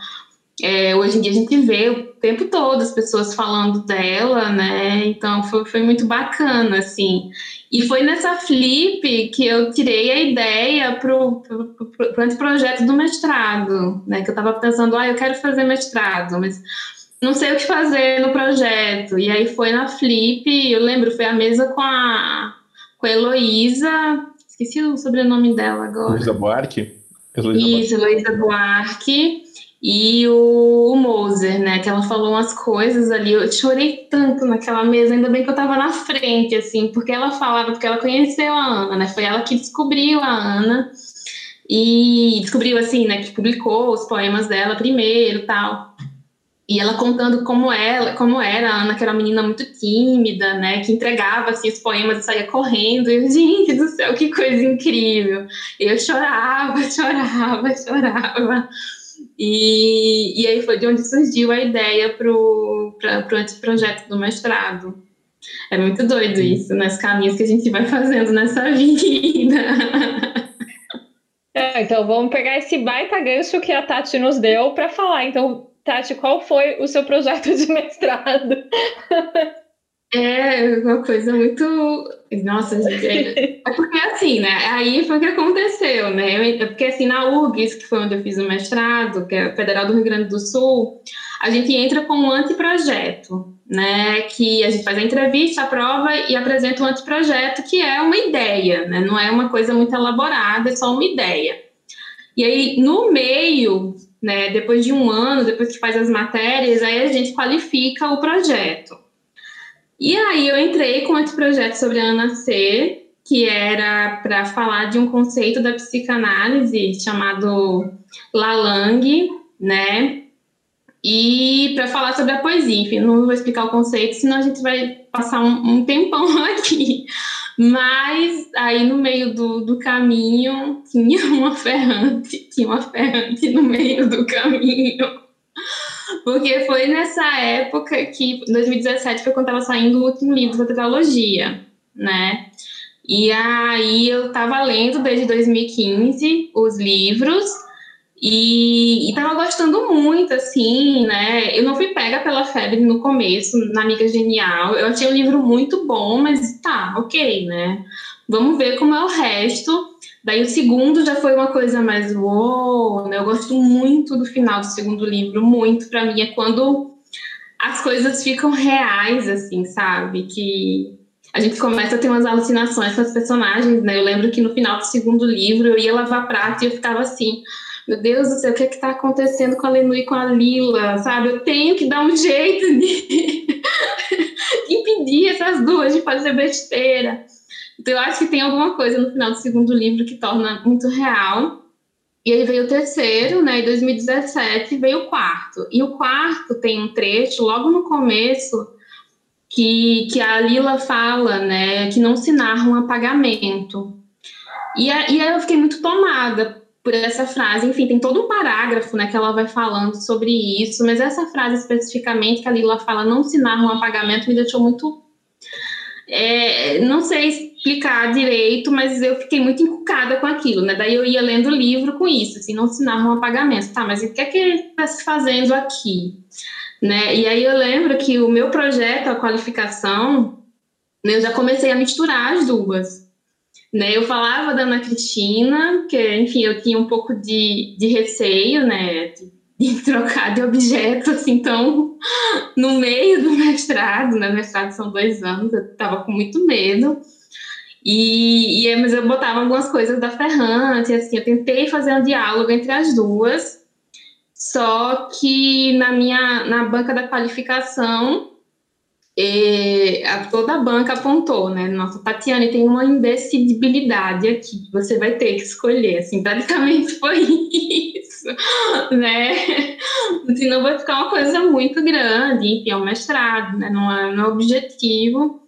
é, hoje em dia a gente vê o tempo todo as pessoas falando dela, né? Então foi, foi muito bacana, assim. E foi nessa flip que eu tirei a ideia para o anteprojeto do mestrado, né? Que eu estava pensando, ah, eu quero fazer mestrado, mas não sei o que fazer no projeto. E aí foi na flip, eu lembro, foi a mesa com a, com a Heloísa, esqueci o sobrenome dela agora. Heloísa Buarque? Heloísa Isso, Heloísa Buarque e o, o Moser, né? Que ela falou umas coisas ali. Eu chorei tanto naquela mesa, ainda bem que eu tava na frente, assim, porque ela falava, porque ela conheceu a Ana, né? Foi ela que descobriu a Ana e descobriu, assim, né? Que publicou os poemas dela primeiro tal. E ela contando como ela, como era a Ana, que era uma menina muito tímida, né? Que entregava assim, os poemas e saía correndo. E gente do céu, que coisa incrível! Eu chorava, chorava, chorava. E, e aí foi de onde surgiu a ideia para o anteprojeto do mestrado. É muito doido isso, né? caminhos que a gente vai fazendo nessa vida. É, então vamos pegar esse baita gancho que a Tati nos deu para falar. Então, Tati, qual foi o seu projeto de mestrado? É uma coisa muito. Nossa, gente. É, é porque assim, né? Aí foi o que aconteceu, né? É porque assim, na URGS, que foi onde eu fiz o mestrado, que é a Federal do Rio Grande do Sul, a gente entra com um anteprojeto, né? Que a gente faz a entrevista, a prova e apresenta um anteprojeto, que é uma ideia, né? Não é uma coisa muito elaborada, é só uma ideia. E aí, no meio né? Depois de um ano, depois que faz as matérias, aí a gente qualifica o projeto. E aí eu entrei com esse projeto sobre a Ana C, que era para falar de um conceito da psicanálise chamado Lalang, né? E para falar sobre a poesia, enfim, não vou explicar o conceito, senão a gente vai passar um, um tempão aqui. Mas aí no meio do, do caminho tinha uma ferrante, tinha uma ferrante no meio do caminho. Porque foi nessa época que, 2017, foi quando estava saindo o último livro da tetralogia, né? E aí eu estava lendo desde 2015 os livros e, estava gostando muito, assim, né? Eu não fui pega pela febre no começo, na Amiga Genial. Eu achei o livro muito bom, mas tá, ok, né? Vamos ver como é o resto. Daí o segundo já foi uma coisa mais uou, né? Eu gosto muito do final do segundo livro, muito. Para mim é quando as coisas ficam reais, assim, sabe? Que a gente começa a ter umas alucinações com as personagens, né? Eu lembro que no final do segundo livro eu ia lavar prato e eu ficava assim meu Deus do céu, o que é está acontecendo com a Lenu e com a Lila, sabe? Eu tenho que dar um jeito de impedir essas duas de fazer besteira. Então, eu acho que tem alguma coisa no final do segundo livro que torna muito real. E aí veio o terceiro, né? Em 2017 veio o quarto. E o quarto tem um trecho logo no começo que, que a Lila fala, né? Que não se narra um apagamento. E, a, e aí eu fiquei muito tomada, por essa frase. Enfim, tem todo um parágrafo né, que ela vai falando sobre isso, mas essa frase especificamente que a Lila fala, não se narra um apagamento, me deixou muito. É, não sei explicar direito, mas eu fiquei muito encucada com aquilo, né? Daí eu ia lendo o livro com isso, assim, não narra um apagamento. Tá, mas o que é que ele está se fazendo aqui? Né? E aí eu lembro que o meu projeto, a qualificação, né, eu já comecei a misturar as duas. Né, eu falava da Ana Cristina, que, enfim, eu tinha um pouco de, de receio, né, de, de trocar de objeto, assim, então, no meio do mestrado, né, mestrado são dois anos, eu estava com muito medo, e, e, mas eu botava algumas coisas da Ferrante, assim, eu tentei fazer um diálogo entre as duas, só que na minha, na banca da qualificação, e a, toda a banca apontou, né? Nossa, Tatiane tem uma indecidibilidade aqui, você vai ter que escolher, assim, basicamente foi isso, né? Senão vai ficar uma coisa muito grande, enfim, é um mestrado, né? Não é, não é objetivo.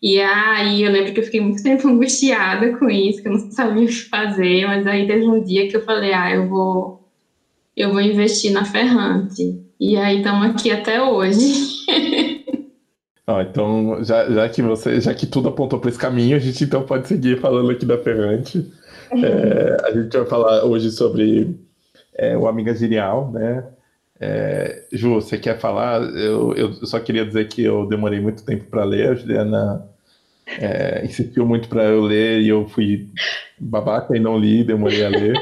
E aí eu lembro que eu fiquei muito tempo angustiada com isso, que eu não sabia o que fazer, mas aí teve um dia que eu falei, ah, eu vou, eu vou investir na Ferrante. E aí estamos aqui até hoje. Ah, então, já, já que você, já que tudo apontou para esse caminho, a gente então pode seguir falando aqui da Ferrante. Uhum. É, a gente vai falar hoje sobre é, o Amiga Genial, né? É, Ju, você quer falar? Eu, eu só queria dizer que eu demorei muito tempo para ler, a Juliana é, insistiu muito para eu ler e eu fui babaca e não li, demorei a ler.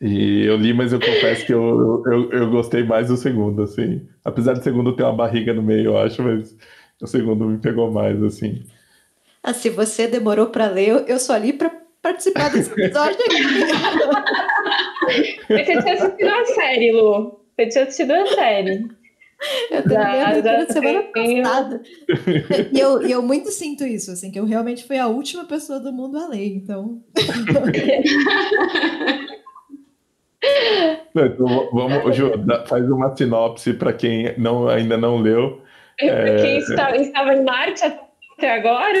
E eu li, mas eu confesso que eu, eu, eu gostei mais do segundo, assim. Apesar do segundo ter uma barriga no meio, eu acho, mas o segundo me pegou mais, assim. Ah, se você demorou para ler, eu só li para participar desse episódio aqui. você tinha assistido a série, Lu. Você tinha assistido a série. Eu terminei a semana passada. E eu, eu muito sinto isso, assim, que eu realmente fui a última pessoa do mundo a ler, então. então, vamos, Ju, faz uma sinopse para quem não, ainda não leu. É, quem está, estava em Marte até agora?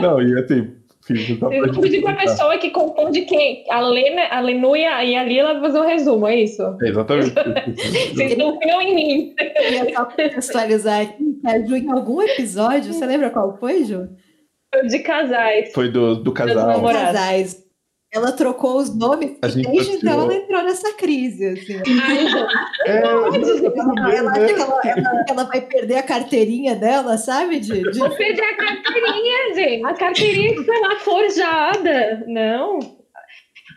Não, e assim, fiz então Eu vou pedir para a pessoa que confunde quem a Lena, a Lenu e a, a Lila fazer um resumo, é isso? É exatamente. Vocês confiam em mim. Eu só contextualizar aqui, Ju, em algum episódio, você lembra qual foi, Ju? De casais. Foi do, do casal. Casais. Ela trocou os nomes a e desde então ela entrou nessa crise. Assim. é, ela, ela, ela, ela, vai perder a carteirinha dela, sabe? De, de... Vou perder a carteirinha, gente. A carteirinha que foi lá forjada. Não.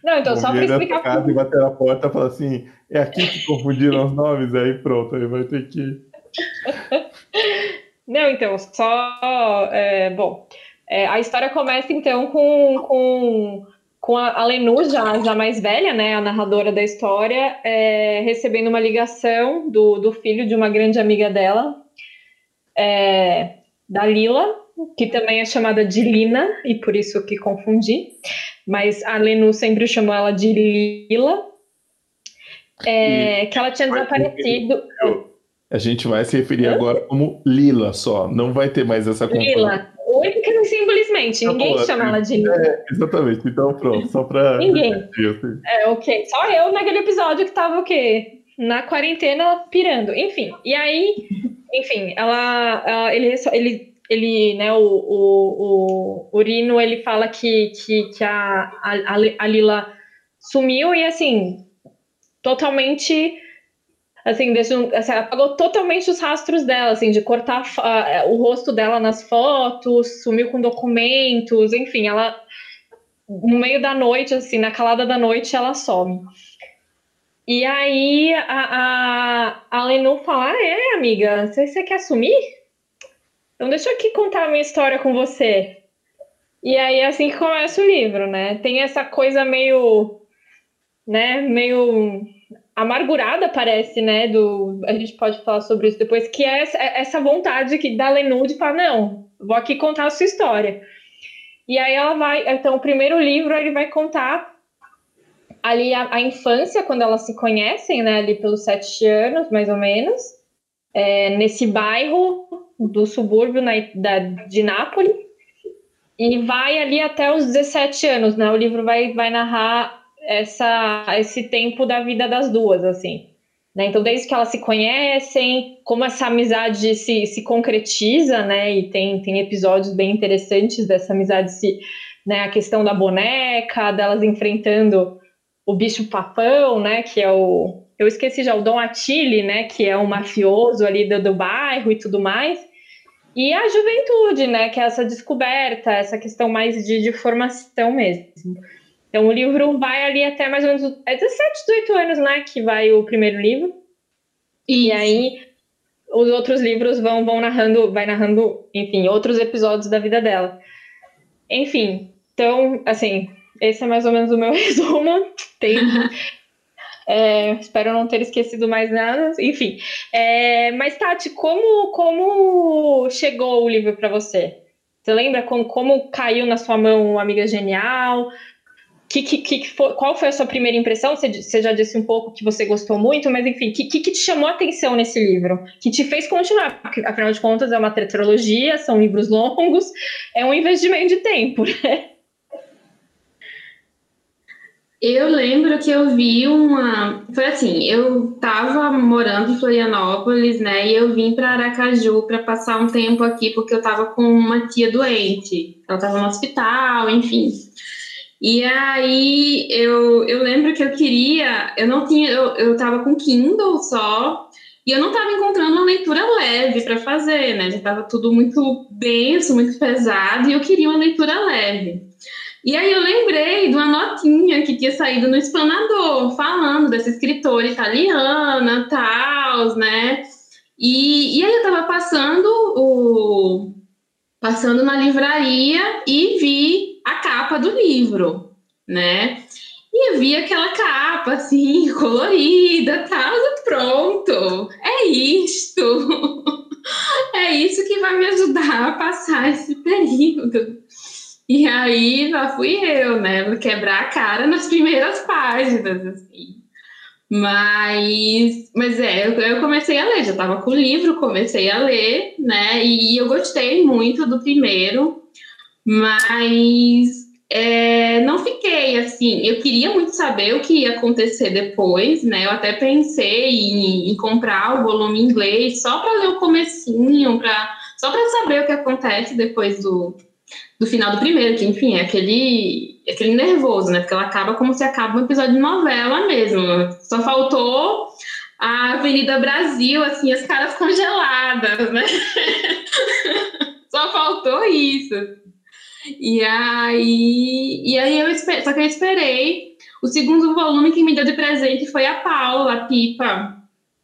Não, então só para explicar. Casa e bater na porta e falar assim: é aqui que confundiram os nomes, aí pronto, aí vai ter que. Não, então, só. É, bom, é, a história começa então com, com com a, a Lenu, já, já mais velha, né, a narradora da história, é, recebendo uma ligação do, do filho de uma grande amiga dela, é, da Lila, que também é chamada de Lina, e por isso que confundi, mas a Lenu sempre chamou ela de Lila, é, que ela tinha desaparecido. A gente vai se referir Hã? agora como Lila só, não vai ter mais essa comparação. Lila, simplesmente, ninguém chama ela de Lila. É, exatamente, então pronto, só pra... Ninguém. Assim. É, ok, só eu naquele episódio que tava o quê? Na quarentena pirando, enfim. E aí, enfim, ela, ela ele, ele, ele, né, o, o, o Urino, ele fala que, que, que a, a, a Lila sumiu e assim, totalmente assim, deixou, assim, apagou totalmente os rastros dela, assim, de cortar uh, o rosto dela nas fotos, sumiu com documentos, enfim, ela no meio da noite, assim, na calada da noite, ela some. E aí a, a, a Lenu fala: ah, é, amiga, você, você quer sumir? Então deixa eu aqui contar a minha história com você. E aí é assim que começa o livro, né? Tem essa coisa meio, né, meio amargurada, parece, né? Do, a gente pode falar sobre isso depois, que é essa, é essa vontade que da Lenu de falar, não, vou aqui contar a sua história. E aí ela vai, então o primeiro livro ele vai contar ali a, a infância, quando elas se conhecem, né? Ali pelos sete anos, mais ou menos, é, nesse bairro do subúrbio na, da, de Nápoles, e vai ali até os 17 anos, né? O livro vai, vai narrar essa, esse tempo da vida das duas, assim. Né? Então, desde que elas se conhecem, como essa amizade se, se concretiza, né? E tem, tem episódios bem interessantes dessa amizade, se, né? A questão da boneca, delas enfrentando o bicho papão, né? Que é o. Eu esqueci já, o Dom Attili, né? Que é o mafioso ali do, do bairro e tudo mais. E a juventude, né? Que é essa descoberta, essa questão mais de, de formação mesmo. Então o livro vai ali até mais ou menos. É 17, 18 anos, né? Que vai o primeiro livro. Isso. E aí os outros livros vão, vão narrando, vai narrando, enfim, outros episódios da vida dela. Enfim, então, assim, esse é mais ou menos o meu resumo. Tem, é, espero não ter esquecido mais nada. Enfim, é, mas Tati, como, como chegou o livro para você? Você lembra como, como caiu na sua mão Amiga Genial? Que, que, que foi, qual foi a sua primeira impressão? Você, você, já disse um pouco que você gostou muito, mas enfim, o que, que, te chamou a atenção nesse livro? Que te fez continuar? Porque, afinal de contas, é uma tetralogia, são livros longos, é um investimento de tempo, né? Eu lembro que eu vi uma. Foi assim, eu estava morando em Florianópolis, né? E eu vim para Aracaju para passar um tempo aqui, porque eu estava com uma tia doente. Ela estava no hospital, enfim. E aí eu, eu lembro que eu queria, eu não tinha, eu, eu tava com Kindle só, e eu não estava encontrando uma leitura leve para fazer, né? Já estava tudo muito denso, muito pesado, e eu queria uma leitura leve. E aí eu lembrei de uma notinha que tinha saído no Explanador, falando dessa escritora italiana, tal, né? E, e aí eu estava passando o passando na livraria e vi a capa do livro, né? E eu vi aquela capa assim, colorida, tá? Pronto, é isto. É isso que vai me ajudar a passar esse período. E aí lá fui eu, né? Quebrar a cara nas primeiras páginas, assim. Mas, mas é, eu comecei a ler, já estava com o livro, comecei a ler, né? E eu gostei muito do primeiro mas é, não fiquei assim. Eu queria muito saber o que ia acontecer depois, né? Eu até pensei em, em comprar o volume inglês só para ler o comecinho, pra, só para saber o que acontece depois do, do final do primeiro, que enfim, é aquele, aquele nervoso, né? Porque ela acaba como se acaba um episódio de novela mesmo. Só faltou a Avenida Brasil, assim, as caras congeladas, né? Só faltou isso. E aí, e aí eu esperei, só que eu esperei. O segundo volume que me deu de presente foi a Paula, a Pipa,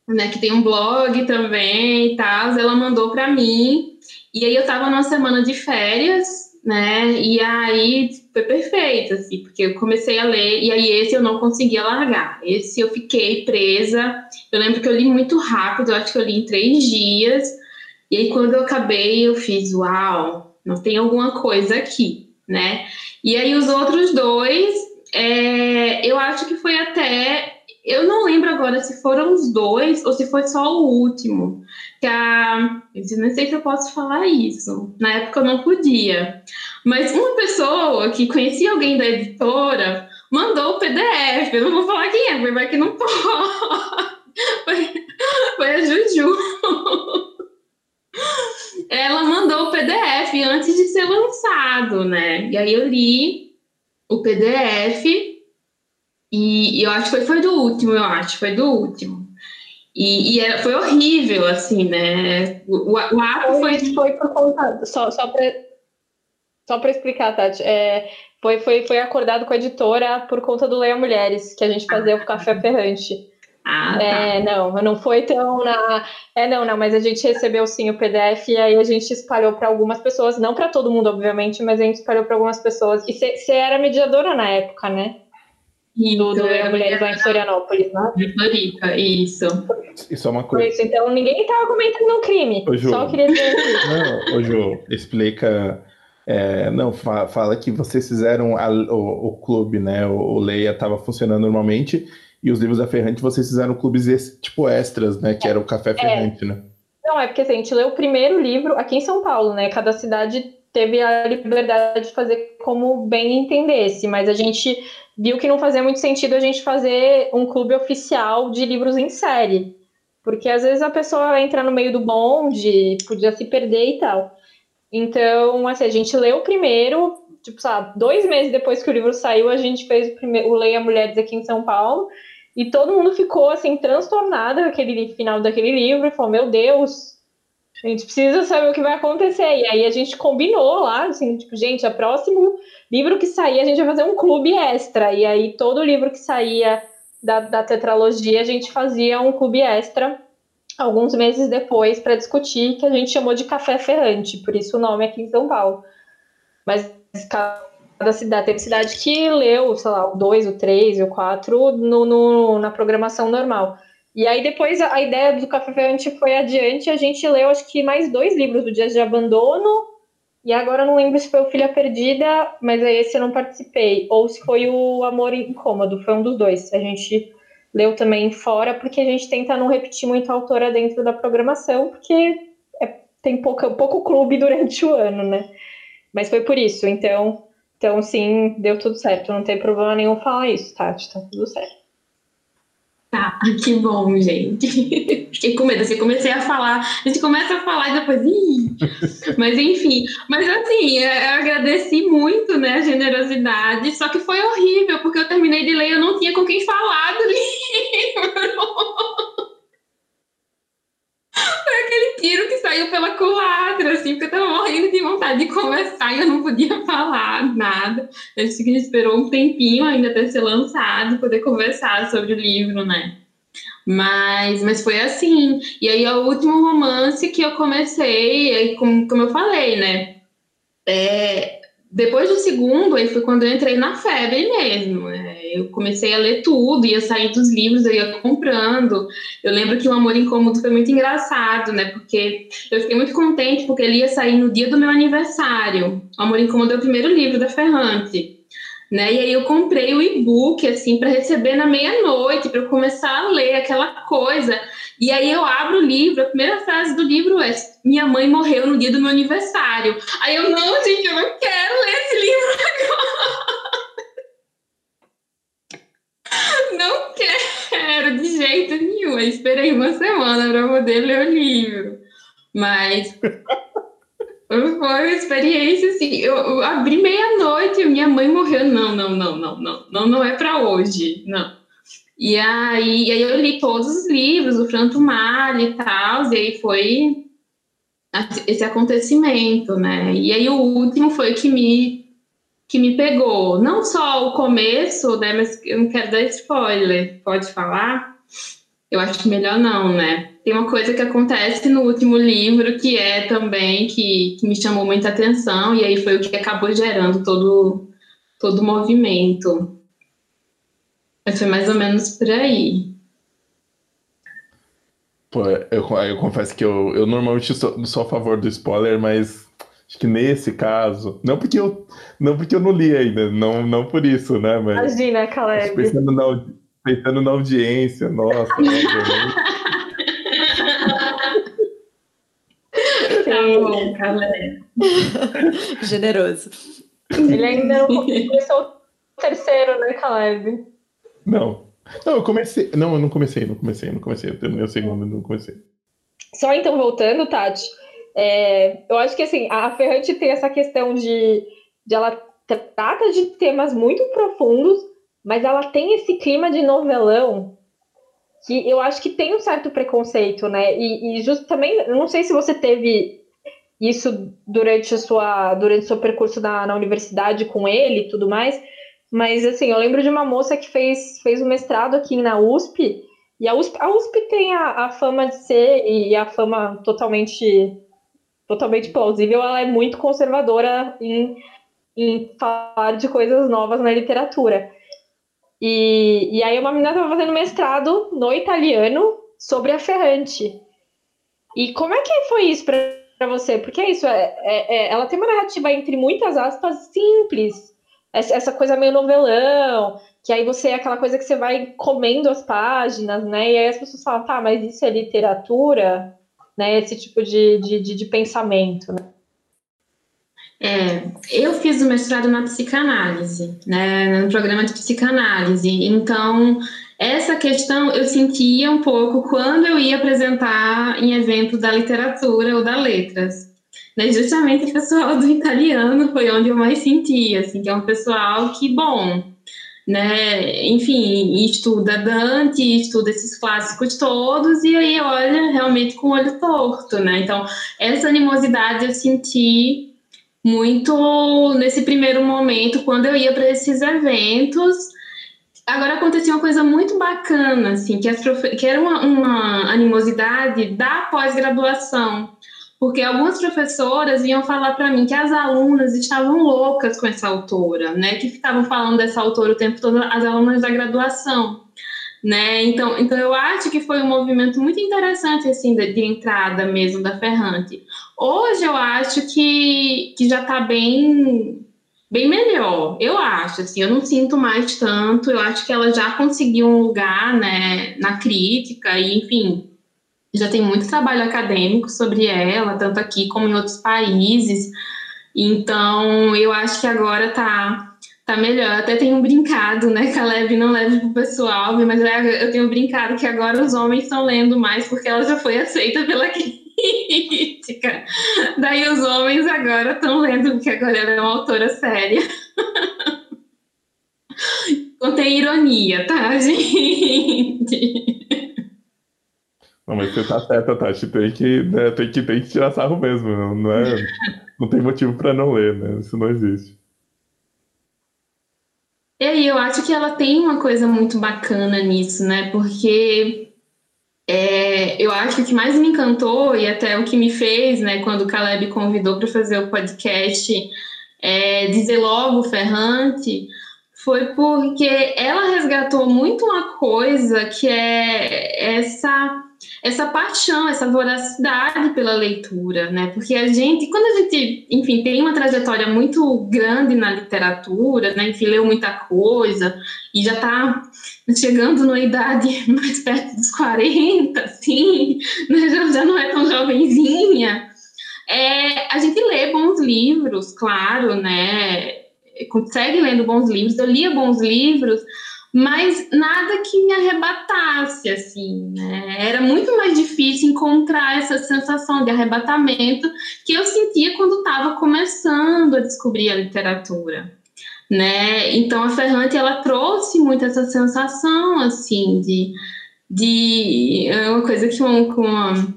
né, que tem um blog também e tal. Ela mandou para mim. E aí eu tava numa semana de férias, né? E aí foi perfeito, assim, porque eu comecei a ler e aí esse eu não conseguia largar. Esse eu fiquei presa. Eu lembro que eu li muito rápido, eu acho que eu li em três dias. E aí quando eu acabei, eu fiz, uau, não tem alguma coisa aqui, né? E aí os outros dois, é, eu acho que foi até eu não lembro agora se foram os dois ou se foi só o último. Que a, eu não sei se eu posso falar isso. Na época eu não podia. Mas uma pessoa que conhecia alguém da editora mandou o PDF. Eu não vou falar quem é, porque vai que não pode. Foi, foi a Juju. Ela mandou PDF antes de ser lançado, né? E aí eu li o PDF e, e, eu acho que foi, foi do último, eu acho, foi do último. E, e era, foi horrível, assim, né? O, o, o ato foi, foi. Foi por conta. Só, só para só explicar, Tati, é, foi, foi, foi acordado com a editora por conta do Leia Mulheres, que a gente fazia o Café Ferrante. Ah, tá. É, não, não foi tão na. É, não, não, mas a gente recebeu sim o PDF e aí a gente espalhou para algumas pessoas, não para todo mundo, obviamente, mas a gente espalhou para algumas pessoas. E você era mediadora na época, né? do, do é Mulheres lá em Florianópolis, né? De Floripa, isso. Isso é uma coisa. Isso, então ninguém estava comentando um crime. Ô, Ju, só queria dizer isso. Não, ô, Ju, explica. É, não, fa fala que vocês fizeram a, o, o, clube, né? O, o Leia estava funcionando normalmente e os livros da Ferrante vocês fizeram clubes tipo extras, né? Que é, era o Café é. Ferrante, é. né? Não, é porque assim, a gente leu o primeiro livro aqui em São Paulo, né? Cada cidade teve a liberdade de fazer como bem entendesse, mas a gente viu que não fazia muito sentido a gente fazer um clube oficial de livros em série. Porque às vezes a pessoa entra no meio do bonde, podia se perder e tal. Então, assim, a gente leu o primeiro, tipo, sabe, dois meses depois que o livro saiu, a gente fez o, primeiro, o Leia Mulheres aqui em São Paulo, e todo mundo ficou, assim, transtornado com aquele final daquele livro, e falou, meu Deus, a gente precisa saber o que vai acontecer. E aí a gente combinou lá, assim, tipo, gente, a próximo livro que sair, a gente vai fazer um clube extra. E aí todo livro que saía da, da tetralogia, a gente fazia um clube extra alguns meses depois para discutir, que a gente chamou de Café Ferrante, por isso o nome aqui em São Paulo. Mas cada cidade, teve cidade que leu, sei lá, o 2, o 3, o 4 no, no, na programação normal. E aí depois a, ideia do Café Ferrante foi adiante, a gente leu acho que mais dois livros do Dias de Abandono, e agora não lembro se foi o Filha Perdida, mas aí esse eu não participei, ou se foi o Amor Incômodo, foi um dos dois. A gente leu também fora, porque a gente tenta não repetir muito a autora dentro da programação, porque é, tem pouca, pouco clube durante o ano, né? Mas foi por isso, então, então sim, deu tudo certo, não tem problema nenhum falar isso, Tati, tá tudo certo. Tá, que bom, gente. Fiquei com medo, assim, comecei a falar, a gente começa a falar e depois, Ih! mas enfim, mas assim, eu agradeci muito, né, a generosidade, só que foi horrível, porque eu terminei de ler e eu não tinha com quem falar do livro. Foi aquele tiro que saiu pela culatra, assim, porque eu tava morrendo de vontade de conversar e eu não podia falar nada. A gente esperou um tempinho ainda até ser lançado, poder conversar sobre o livro, né? Mas, mas foi assim. E aí, o último romance que eu comecei, aí, como, como eu falei, né? É, depois do segundo, aí foi quando eu entrei na febre mesmo. É, eu comecei a ler tudo, ia sair dos livros, eu ia comprando. Eu lembro que o Amor Incômodo foi muito engraçado, né? Porque eu fiquei muito contente porque ele ia sair no dia do meu aniversário. O Amor Incômodo é o primeiro livro da Ferrante. Né? E aí eu comprei o e-book assim para receber na meia-noite, para eu começar a ler aquela coisa. E aí eu abro o livro, a primeira frase do livro é: Minha mãe morreu no dia do meu aniversário. Aí eu, não, gente, eu não quero ler esse livro agora. Não quero, de jeito nenhum. Eu esperei uma semana para poder ler o livro. Mas foi uma experiência assim. Eu, eu abri meia-noite e minha mãe morreu. Não, não, não, não, não, não, não é para hoje. Não. E aí, e aí eu li todos os livros, o Franto Mal e tal, e aí foi esse acontecimento, né? E aí o último foi que me que me pegou, não só o começo, né, mas eu não quero dar spoiler, pode falar? Eu acho melhor não, né? Tem uma coisa que acontece no último livro que é também que, que me chamou muita atenção e aí foi o que acabou gerando todo todo o movimento. Mas foi mais ou menos por aí. Pô, eu, eu confesso que eu, eu normalmente sou, sou a favor do spoiler, mas acho que nesse caso, não porque eu não porque eu não li ainda, não, não por isso, né? Mas Imagina, Caleb. Pensando na, pensando na audiência, nossa. tá bom, Caleb. Generoso. Ele ainda não começou o terceiro, né, Caleb? Não. Não, eu comecei. Não, eu não comecei, não comecei, não comecei. Eu terminei o segundo, não comecei. Só então voltando, Tati. É, eu acho que assim, a Ferrante tem essa questão de, de ela trata de temas muito profundos, mas ela tem esse clima de novelão que eu acho que tem um certo preconceito, né? E, e também, eu não sei se você teve isso durante a sua durante o seu percurso na, na universidade com ele e tudo mais, mas assim, eu lembro de uma moça que fez, fez um mestrado aqui na USP, e a USP, a USP tem a, a fama de ser, e a fama totalmente, totalmente plausível, ela é muito conservadora em, em falar de coisas novas na literatura. E, e aí uma menina estava fazendo mestrado no italiano sobre a Ferrante. E como é que foi isso para você? Porque é isso, é, é, é, ela tem uma narrativa entre muitas aspas simples, essa coisa meio novelão, que aí você é aquela coisa que você vai comendo as páginas, né? E aí as pessoas falam, tá, mas isso é literatura, né? Esse tipo de, de, de, de pensamento, né? É, eu fiz o mestrado na psicanálise, né, no programa de psicanálise. Então, essa questão eu sentia um pouco quando eu ia apresentar em eventos da literatura ou da letras. Né, justamente o pessoal do italiano foi onde eu mais sentia, assim, que é um pessoal que, bom, né, enfim, estuda Dante, estuda esses clássicos todos, e aí olha realmente com o olho torto, né? Então, essa animosidade eu senti muito nesse primeiro momento, quando eu ia para esses eventos. Agora acontecia uma coisa muito bacana, assim, que, profe... que era uma, uma animosidade da pós-graduação, porque algumas professoras iam falar para mim que as alunas estavam loucas com essa autora, né, que ficavam falando dessa autora o tempo todo, as alunas da graduação né? Então, então eu acho que foi um movimento muito interessante assim de, de entrada mesmo da Ferrante. Hoje eu acho que, que já está bem bem melhor. Eu acho assim, eu não sinto mais tanto. Eu acho que ela já conseguiu um lugar, né, na crítica e enfim, já tem muito trabalho acadêmico sobre ela, tanto aqui como em outros países. Então, eu acho que agora tá Tá melhor. Até tenho brincado, né? Caleb não leve pro pessoal, mas eu tenho brincado que agora os homens estão lendo mais porque ela já foi aceita pela crítica. Daí os homens agora estão lendo porque agora ela é uma autora séria. Contém ironia, tá, gente? Não, mas você tá certa, Tati. Tem que, né, tem que, tem que tirar sarro mesmo. Não, é, não tem motivo para não ler, né? Isso não existe. E aí, eu acho que ela tem uma coisa muito bacana nisso, né? Porque é, eu acho que o que mais me encantou e até o que me fez, né, quando o Caleb convidou para fazer o podcast, é, dizer logo Ferrante, foi porque ela resgatou muito uma coisa que é essa essa paixão, essa voracidade pela leitura, né? Porque a gente, quando a gente, enfim, tem uma trajetória muito grande na literatura, né? Enfim, leu muita coisa e já está chegando numa idade mais perto dos 40, assim, né? já, já não é tão jovenzinha. É, a gente lê bons livros, claro, né? Consegue lendo bons livros, eu lia bons livros, mas nada que me arrebatasse, assim, né? Era muito mais difícil encontrar essa sensação de arrebatamento que eu sentia quando estava começando a descobrir a literatura, né? Então a Ferrante ela trouxe muito essa sensação, assim, de, de é uma coisa que uma, uma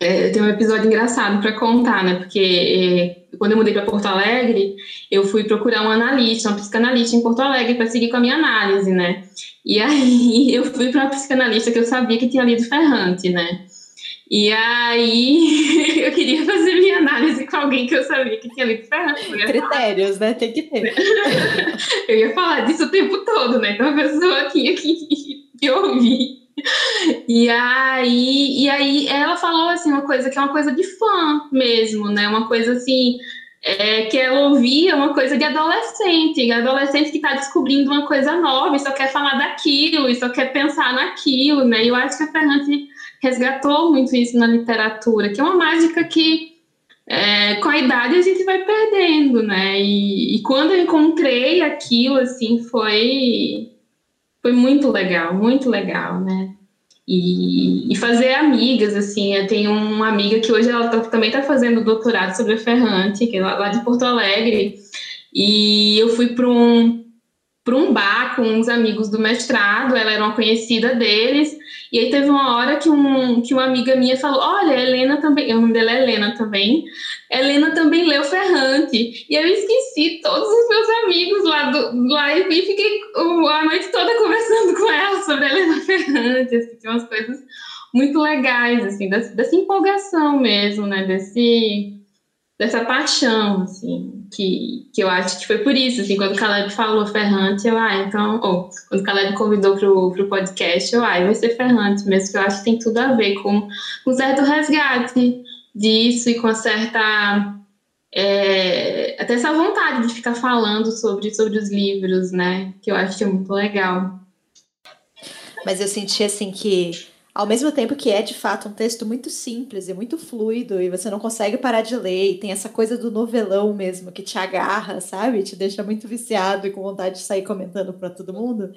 é, tem um episódio engraçado para contar, né? Porque é, quando eu mudei para Porto Alegre, eu fui procurar um analista, um psicanalista em Porto Alegre para seguir com a minha análise, né? E aí eu fui para uma psicanalista que eu sabia que tinha lido Ferrante, né? E aí eu queria fazer minha análise com alguém que eu sabia que tinha lido Ferrante. Critérios, né? Tem que ter. eu ia falar disso o tempo todo, né? Então a pessoa tinha que, que ouvir. E aí, e aí ela falou assim uma coisa que é uma coisa de fã mesmo, né? Uma coisa assim é, que ela ouvia uma coisa de adolescente, adolescente que está descobrindo uma coisa nova e só quer falar daquilo, e só quer pensar naquilo, né? E eu acho que a Ferrante resgatou muito isso na literatura, que é uma mágica que é, com a idade a gente vai perdendo, né? E, e, quando eu encontrei aquilo, assim, foi, foi muito legal, muito legal, né? E, e fazer amigas, assim, eu tenho uma amiga que hoje ela tá, também está fazendo doutorado sobre a Ferrante, que é lá, lá de Porto Alegre, e eu fui para um para um bar com uns amigos do mestrado, ela era uma conhecida deles, e aí teve uma hora que, um, que uma amiga minha falou: Olha, Helena também, o nome dela é Helena também. Helena também leu Ferrante. E eu esqueci todos os meus amigos lá, do, lá e fiquei a noite toda conversando com ela sobre Helena Ferrante. Assim, tinha umas coisas muito legais, assim, dessa, dessa empolgação mesmo, né? Desse dessa paixão, assim, que, que eu acho que foi por isso, assim, quando o Caleb falou Ferrante, eu, ah, então, ou quando o Caleb convidou pro, pro podcast, eu, ah, vai ser Ferrante mesmo, que eu acho que tem tudo a ver com, com certo resgate disso e com certa, é, até essa vontade de ficar falando sobre, sobre os livros, né, que eu acho que é muito legal. Mas eu senti, assim, que ao mesmo tempo que é de fato um texto muito simples e muito fluido, e você não consegue parar de ler, e tem essa coisa do novelão mesmo que te agarra, sabe? Te deixa muito viciado e com vontade de sair comentando para todo mundo.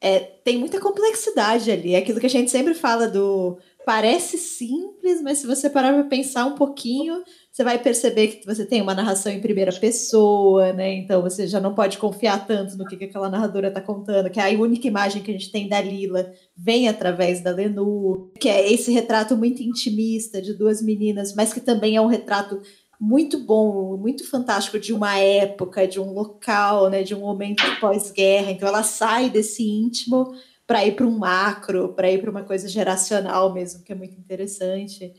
É, tem muita complexidade ali. É aquilo que a gente sempre fala do parece simples, mas se você parar para pensar um pouquinho, você vai perceber que você tem uma narração em primeira pessoa, né? Então você já não pode confiar tanto no que, que aquela narradora está contando, que a única imagem que a gente tem da Lila vem através da Lenu, que é esse retrato muito intimista de duas meninas, mas que também é um retrato muito bom, muito fantástico de uma época, de um local, né, de um momento pós-guerra. Então ela sai desse íntimo para ir para um macro, para ir para uma coisa geracional mesmo, que é muito interessante.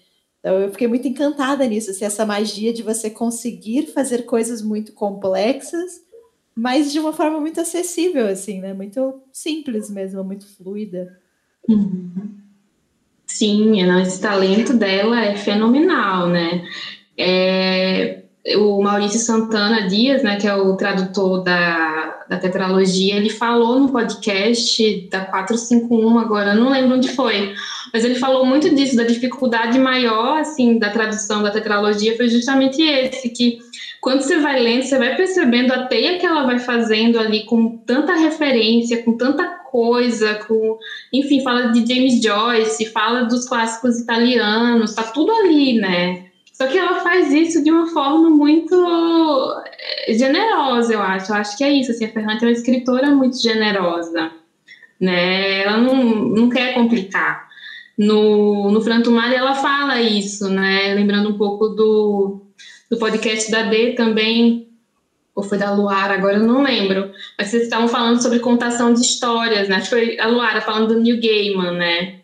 Então eu fiquei muito encantada nisso, assim, essa magia de você conseguir fazer coisas muito complexas, mas de uma forma muito acessível, assim, né? Muito simples mesmo, muito fluida. Uhum. Sim, esse talento dela é fenomenal, né? É, o Maurício Santana Dias, né, que é o tradutor da, da tetralogia, ele falou no podcast da 451, agora não lembro onde foi, mas ele falou muito disso, da dificuldade maior, assim, da tradução da tetralogia, foi justamente esse, que quando você vai lendo, você vai percebendo a teia que ela vai fazendo ali, com tanta referência, com tanta coisa, com, enfim, fala de James Joyce, fala dos clássicos italianos, tá tudo ali, né? Só que ela faz isso de uma forma muito eh, generosa, eu acho. Eu acho que é isso. Assim, a Fernanda é uma escritora muito generosa. Né? Ela não, não quer complicar. No, no Frantumari ela fala isso, né? Lembrando um pouco do, do podcast da D também, ou foi da Luara, agora eu não lembro. Mas vocês estavam falando sobre contação de histórias, né? Acho que foi a Luara falando do Neil Gaiman, né?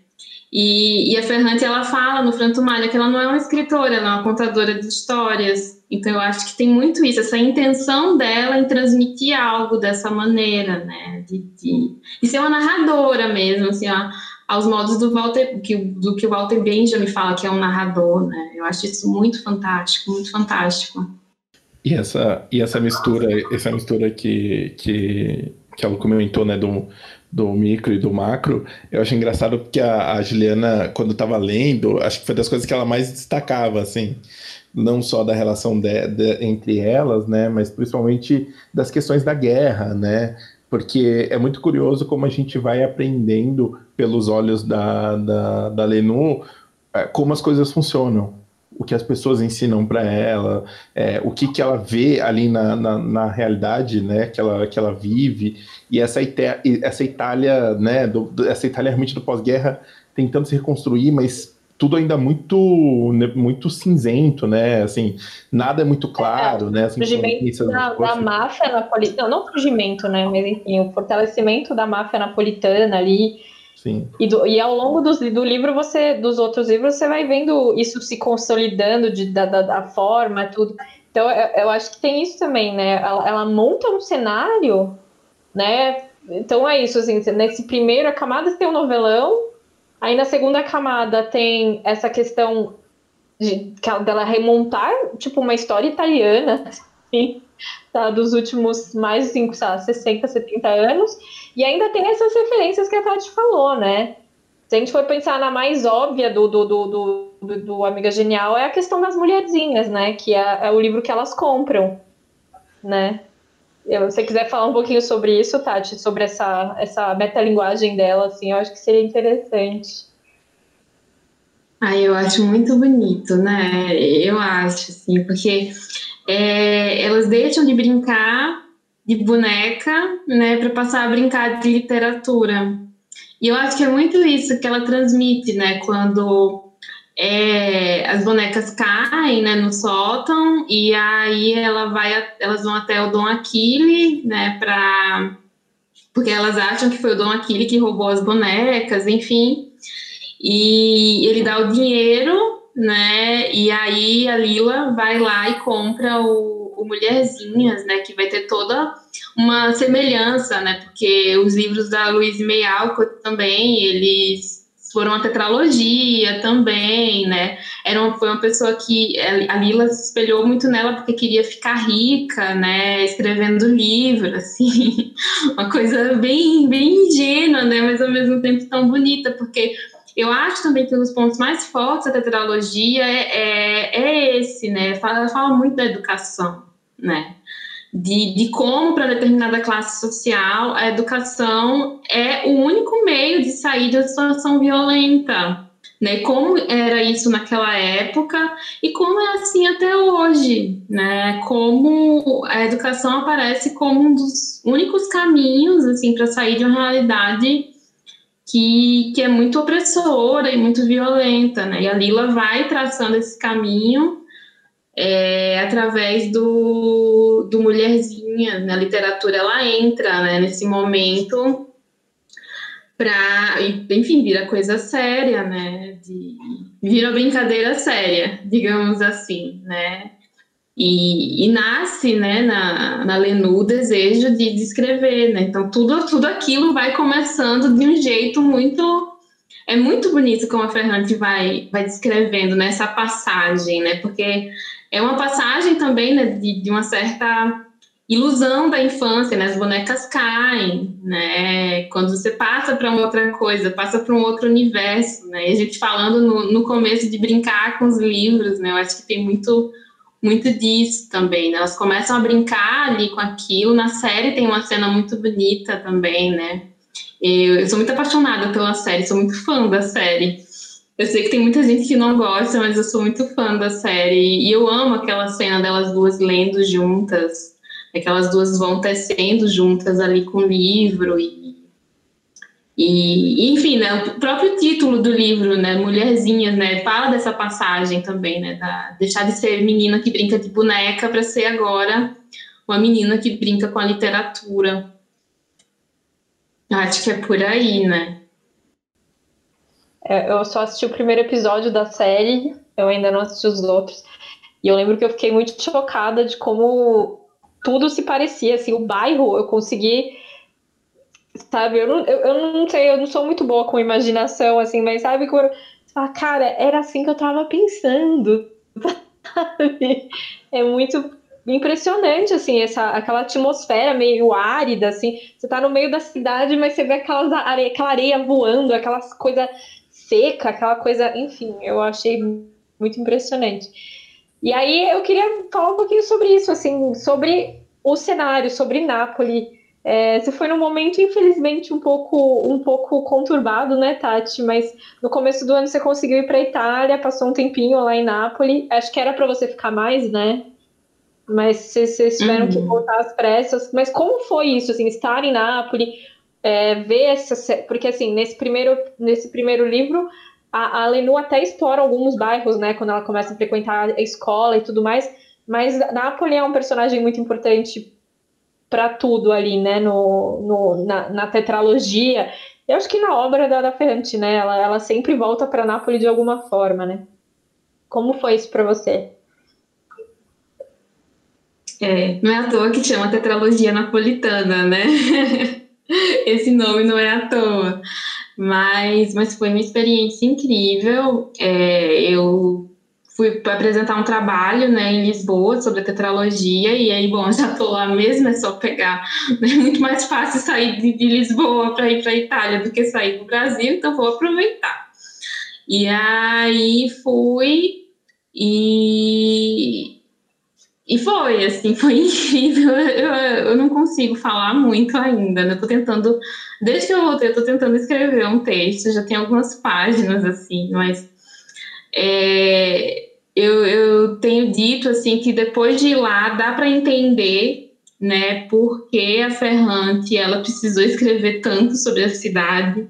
E, e a Ferrante, ela fala no Franto Malha que ela não é uma escritora, ela é uma contadora de histórias. Então, eu acho que tem muito isso, essa intenção dela em transmitir algo dessa maneira, né? De, de, de ser uma narradora mesmo, assim, ó, aos modos do Walter, que, do que o Walter Benjamin fala que é um narrador, né? Eu acho isso muito fantástico, muito fantástico. E essa, e essa mistura, essa mistura que, que, que ela comentou, né, do, do micro e do macro, eu acho engraçado porque a, a Juliana, quando estava lendo, acho que foi das coisas que ela mais destacava, assim, não só da relação de, de, entre elas, né, mas principalmente das questões da guerra, né, porque é muito curioso como a gente vai aprendendo pelos olhos da, da, da Lenu é, como as coisas funcionam, o que as pessoas ensinam para ela, é, o que, que ela vê ali na, na, na, realidade, né, que ela, que ela vive, e essa, essa Itália, né, do, essa Itália realmente do pós-guerra tentando se reconstruir, mas tudo ainda muito né, muito cinzento, né, assim, nada é muito claro, é, né, assim, surgimento da, da máfia napolitana, não, não surgimento, né, mas enfim, o fortalecimento da máfia napolitana ali, Sim. E, do, e ao longo do, do livro, você, dos outros livros, você vai vendo isso se consolidando de, da, da, da forma, tudo. Então, eu, eu, acho que tem isso também, né? Ela, ela, monta um cenário, né? Então é isso, assim, nesse primeiro camada tem o um novelão, aí na segunda camada tem essa questão de, dela remontar, tipo, uma história italiana, assim, tá? Dos últimos mais de 5, 60, 70 anos. E ainda tem essas referências que a Tati falou, né? Se a gente for pensar na mais óbvia do, do, do, do, do Amiga Genial, é a questão das mulherzinhas, né? Que é, é o livro que elas compram, né? Se você quiser falar um pouquinho sobre isso, Tati, sobre essa, essa metalinguagem dela, assim, eu acho que seria interessante. Ah, eu acho muito bonito, né? Eu acho, assim, porque é, elas deixam de brincar de boneca, né, para passar a brincar de literatura. E eu acho que é muito isso que ela transmite, né, quando é, as bonecas caem, né, no sótão e aí ela vai, elas vão até o Dom Aquile, né, para porque elas acham que foi o Dom Aquile que roubou as bonecas, enfim. E ele dá o dinheiro, né? E aí a Lila vai lá e compra o o Mulherzinhas, né, que vai ter toda uma semelhança, né, porque os livros da Louise May Alcott também, eles foram uma tetralogia também, né, Era uma, foi uma pessoa que a Lila se espelhou muito nela porque queria ficar rica, né, escrevendo livro, assim, uma coisa bem, bem ingênua, né, mas ao mesmo tempo tão bonita, porque eu acho também que um dos pontos mais fortes da tetralogia é, é, é esse, né? Fala, fala muito da educação, né? De, de como, para determinada classe social, a educação é o único meio de sair da situação violenta. Né, como era isso naquela época e como é assim até hoje, né? Como a educação aparece como um dos únicos caminhos assim para sair de uma realidade que, que é muito opressora e muito violenta, né? E a Lila vai traçando esse caminho é, através do, do Mulherzinha. Na literatura, ela entra né, nesse momento para, enfim, vira coisa séria, né? De, vira brincadeira séria, digamos assim, né? E, e, nasce né, na, na Lenu o desejo de, de escrever, né? Então tudo, tudo aquilo vai começando de um jeito muito é muito bonito como a Fernanda vai, vai descrevendo né, passagem, né? Porque é uma passagem também né, de, de uma certa ilusão da infância, né? As bonecas caem, né? Quando você passa para outra coisa, passa para um outro universo, né? E a gente falando no, no começo de brincar com os livros, né? Eu acho que tem muito muito disso também, né? Elas começam a brincar ali com aquilo. Na série tem uma cena muito bonita também, né? Eu, eu sou muito apaixonada pela série, sou muito fã da série. Eu sei que tem muita gente que não gosta, mas eu sou muito fã da série. E eu amo aquela cena delas duas lendo juntas. Aquelas duas vão tecendo juntas ali com o livro. E, e, enfim, né, o próprio título do livro, né, Mulherzinhas, né, fala dessa passagem também, né, da, deixar de ser menina que brinca de boneca para ser agora uma menina que brinca com a literatura. Acho que é por aí, né? É, eu só assisti o primeiro episódio da série, eu ainda não assisti os outros. E eu lembro que eu fiquei muito chocada de como tudo se parecia, assim, o bairro, eu consegui, sabe, eu não, eu, eu não sei, eu não sou muito boa com imaginação, assim, mas sabe, quando, cara, era assim que eu tava pensando, sabe? É muito impressionante, assim, essa, aquela atmosfera meio árida, assim, você tá no meio da cidade, mas você vê aquelas areia, aquela areia voando, aquelas coisas seca, aquela coisa, enfim, eu achei muito impressionante. E aí eu queria falar um pouquinho sobre isso, assim, sobre o cenário, sobre Nápoles. É, você foi num momento, infelizmente, um pouco, um pouco conturbado, né, Tati? Mas no começo do ano você conseguiu ir para Itália, passou um tempinho lá em Nápoles. Acho que era para você ficar mais, né? Mas vocês tiveram uhum. que voltar às pressas. Mas como foi isso, assim, estar em Nápoles? é, ver essa. Porque, assim, nesse primeiro, nesse primeiro livro, a, a Lenu até explora alguns bairros, né? Quando ela começa a frequentar a escola e tudo mais. Mas Napoli é um personagem muito importante para tudo ali, né? No, no na, na, tetralogia. Eu acho que na obra da, da Ferrante, né, ela, ela sempre volta para Nápoles de alguma forma, né? Como foi isso para você? É, não é à toa que chama tetralogia napolitana, né? Esse nome não é à toa. Mas, mas foi uma experiência incrível. É, eu fui apresentar um trabalho né, em Lisboa sobre tetralogia, e aí, bom, já estou lá mesmo, é só pegar. É muito mais fácil sair de, de Lisboa para ir para a Itália do que sair para o Brasil, então vou aproveitar. E aí fui e e foi, assim, foi incrível. Eu, eu não consigo falar muito ainda, né? Eu tô tentando, desde que eu voltei, eu tô tentando escrever um texto, já tem algumas páginas, assim, mas é, eu, eu tenho dito, assim, que depois de ir lá, dá para entender, né, por que a Ferrante, ela precisou escrever tanto sobre a cidade,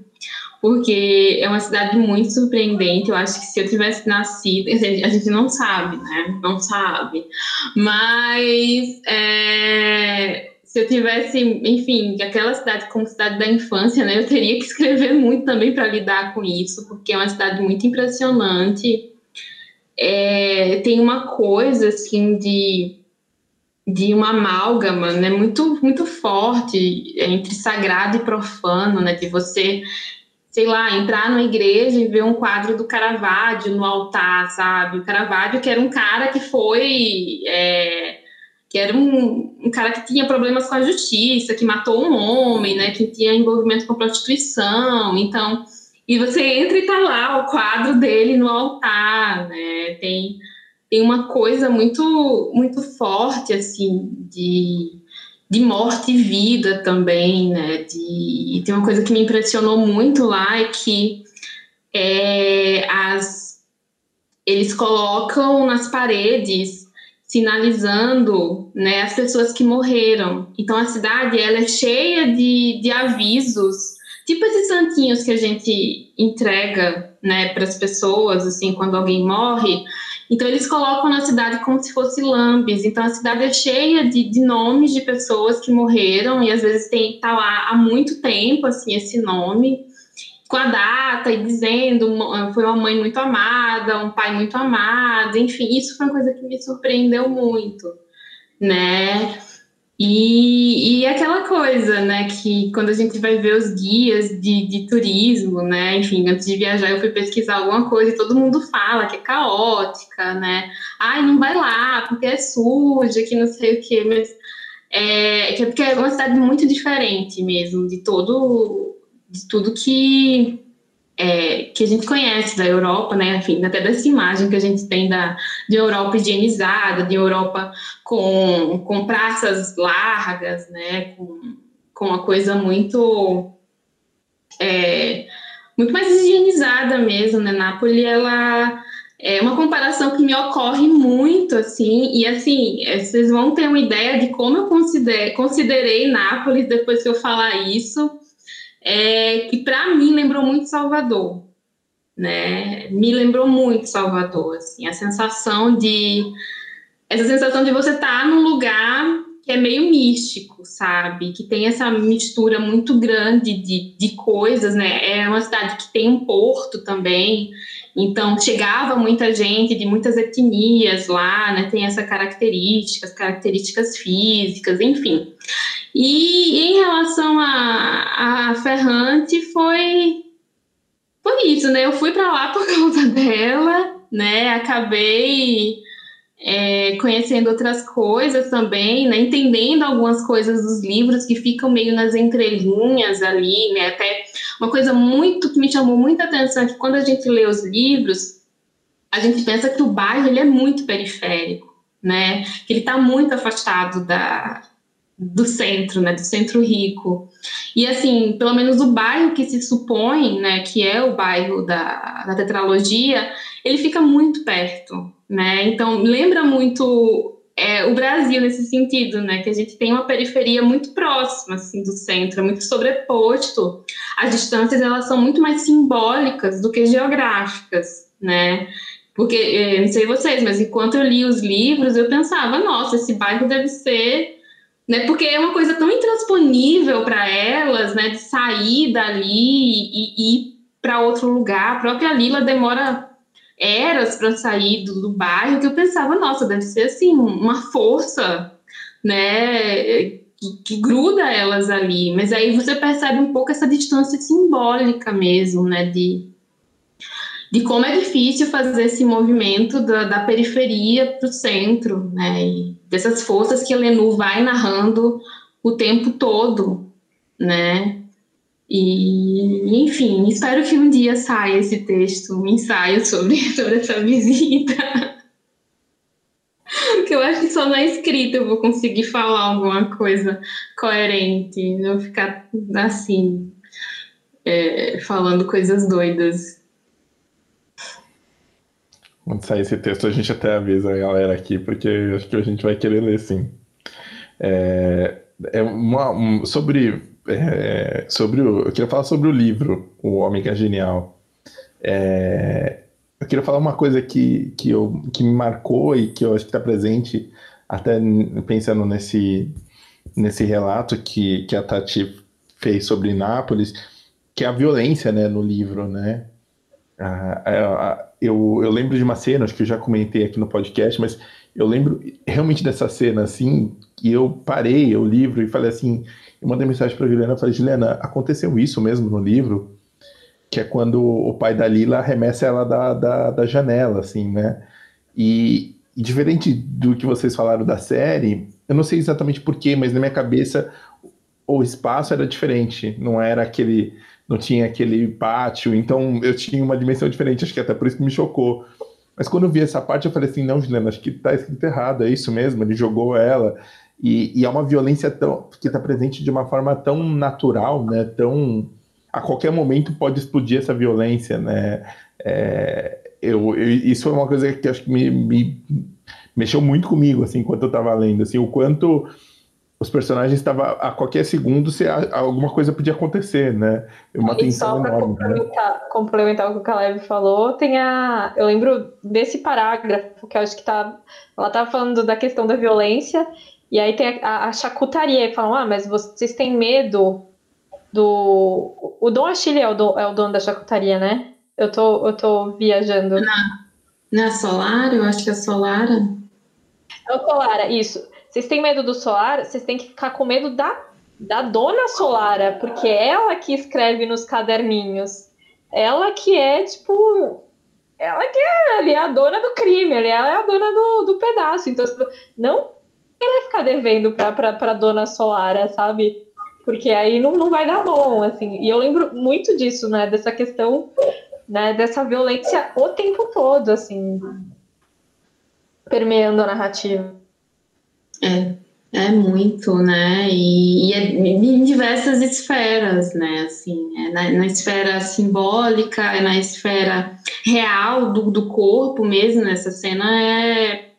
porque é uma cidade muito surpreendente. Eu acho que se eu tivesse nascido, a gente não sabe, né? Não sabe. Mas é, se eu tivesse, enfim, aquela cidade como cidade da infância, né? Eu teria que escrever muito também para lidar com isso, porque é uma cidade muito impressionante. É, tem uma coisa assim de de uma amálgama, né, muito muito forte entre sagrado e profano, né, de você sei lá, entrar numa igreja e ver um quadro do Caravaggio no altar, sabe? O Caravaggio que era um cara que foi... É, que era um, um, cara que tinha problemas com a justiça, que matou um homem, né? Que tinha envolvimento com prostituição. Então, e você entra e tá lá o quadro dele no altar, né? Tem, tem uma coisa muito, muito forte, assim, de de morte e vida também, né? De, e tem uma coisa que me impressionou muito lá é que é, as, eles colocam nas paredes sinalizando né, as pessoas que morreram. Então a cidade ela é cheia de, de avisos, tipo esses santinhos que a gente entrega né, para as pessoas assim quando alguém morre. Então, eles colocam na cidade como se fosse lambes. Então, a cidade é cheia de, de nomes de pessoas que morreram, e às vezes tem tá lá há muito tempo, assim, esse nome, com a data e dizendo foi uma mãe muito amada, um pai muito amado, enfim, isso foi uma coisa que me surpreendeu muito, né? E, e aquela coisa, né, que quando a gente vai ver os guias de, de turismo, né, enfim, antes de viajar eu fui pesquisar alguma coisa e todo mundo fala que é caótica, né, ai, não vai lá porque é suja, que não sei o quê, mas é, que é porque é uma cidade muito diferente mesmo de todo, de tudo que é, que a gente conhece da Europa, né? Enfim, até dessa imagem que a gente tem da, de Europa higienizada, de Europa com, com praças largas, né? Com, com uma coisa muito é, muito mais higienizada mesmo, né? Nápoles, ela é uma comparação que me ocorre muito, assim, e assim, é, vocês vão ter uma ideia de como eu considerei, considerei Nápoles depois que eu falar isso, é, que para mim lembrou muito Salvador, né? Me lembrou muito Salvador, assim, a sensação de essa sensação de você estar tá num lugar que é meio místico, sabe? Que tem essa mistura muito grande de, de coisas, né? É uma cidade que tem um porto também, então chegava muita gente de muitas etnias lá, né? Tem essa características, características físicas, enfim. E em relação a, a Ferrante, foi, foi isso, né? Eu fui para lá por causa dela, né? Acabei é, conhecendo outras coisas também, né? Entendendo algumas coisas dos livros que ficam meio nas entrelinhas ali, né? Até uma coisa muito que me chamou muita atenção é que quando a gente lê os livros, a gente pensa que o bairro ele é muito periférico, né? Que ele está muito afastado da, do centro, né, do centro rico. E assim, pelo menos o bairro que se supõe, né, que é o bairro da, da tetralogia, ele fica muito perto, né? Então lembra muito é, o Brasil nesse sentido, né, que a gente tem uma periferia muito próxima assim do centro, é muito sobreposto. As distâncias elas são muito mais simbólicas do que geográficas, né? Porque, é, não sei vocês, mas enquanto eu li os livros, eu pensava, nossa, esse bairro deve ser né? Porque é uma coisa tão intransponível para elas, né? De sair dali e, e ir para outro lugar. A própria Lila demora eras para sair do, do, bairro que eu pensava, nossa, deve ser assim uma força, né? Que, que, gruda elas ali. Mas aí você percebe um pouco essa distância simbólica mesmo, né? De de como é difícil fazer esse movimento da, da periferia para o centro, né? E dessas forças que a Lenu vai narrando o tempo todo, né? E, enfim, espero que um dia saia esse texto, um ensaio sobre, sobre essa visita. Porque eu acho que só na escrita eu vou conseguir falar alguma coisa coerente, não ficar assim, é, falando coisas doidas. Quando sair esse texto, a gente até avisa a galera aqui, porque acho que a gente vai querer ler sim. É, é uma, um, sobre, é, sobre o, eu queria falar sobre o livro, O Homem é Genial. É, eu queria falar uma coisa que, que, eu, que me marcou e que eu acho que está presente, até pensando nesse, nesse relato que, que a Tati fez sobre Nápoles, que é a violência né, no livro, né? a, a, eu, eu lembro de uma cena, acho que eu já comentei aqui no podcast, mas eu lembro realmente dessa cena, assim, e eu parei o livro e falei assim, eu mandei mensagem para Juliana, falei, Juliana, aconteceu isso mesmo no livro? Que é quando o pai da Lila arremessa ela da, da, da janela, assim, né? E, e, diferente do que vocês falaram da série, eu não sei exatamente porquê, mas na minha cabeça o espaço era diferente, não era aquele não tinha aquele pátio, então eu tinha uma dimensão diferente, acho que até por isso que me chocou. Mas quando eu vi essa parte, eu falei assim: não, Juliana, acho que tá escrito errado, é isso mesmo, ele jogou ela. E, e é uma violência tão, que está presente de uma forma tão natural, né? Tão. A qualquer momento pode explodir essa violência, né? É, eu, eu, isso é uma coisa que acho que me, me mexeu muito comigo, assim, enquanto eu estava lendo, assim, o quanto os personagens estavam a qualquer segundo se alguma coisa podia acontecer, né? Uma e tensão só para complementar, né? complementar o que o Caleb falou, tem a. Eu lembro desse parágrafo que eu acho que tá. Ela estava falando da questão da violência, e aí tem a, a chacutaria, e falam, ah, mas vocês têm medo do. O Dom Achille é o, do, é o dono da chacutaria, né? Eu tô, eu tô viajando. Na, na Solara, eu acho que é Solara. É o Solara, isso. Vocês têm medo do Solar? Vocês têm que ficar com medo da, da dona Solara, porque é ela que escreve nos caderninhos. Ela que é, tipo. Ela que é ali, a dona do crime, ela é a dona do, do pedaço. Então, não ela ficar devendo pra, pra, pra dona Solara, sabe? Porque aí não, não vai dar bom, assim. E eu lembro muito disso, né? Dessa questão, né? Dessa violência o tempo todo, assim. Permeando a narrativa. É, é muito, né? E, e é em diversas esferas, né? Assim, é na, na, esfera simbólica, é na esfera real do, do corpo mesmo. Essa cena é,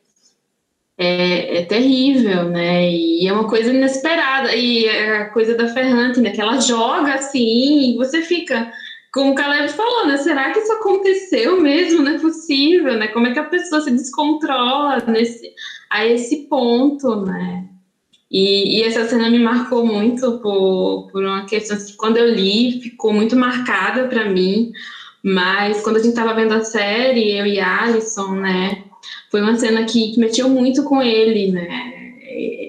é, é, terrível, né? E é uma coisa inesperada. E é a coisa da Ferrante, né? Que ela joga assim e você fica como o Caleb falou, né? Será que isso aconteceu mesmo? Não é possível, né? Como é que a pessoa se descontrola nesse, a esse ponto, né? E, e essa cena me marcou muito por, por uma questão que quando eu li ficou muito marcada para mim, mas quando a gente estava vendo a série, eu e Alison, né? Foi uma cena que, que mexeu muito com ele, né?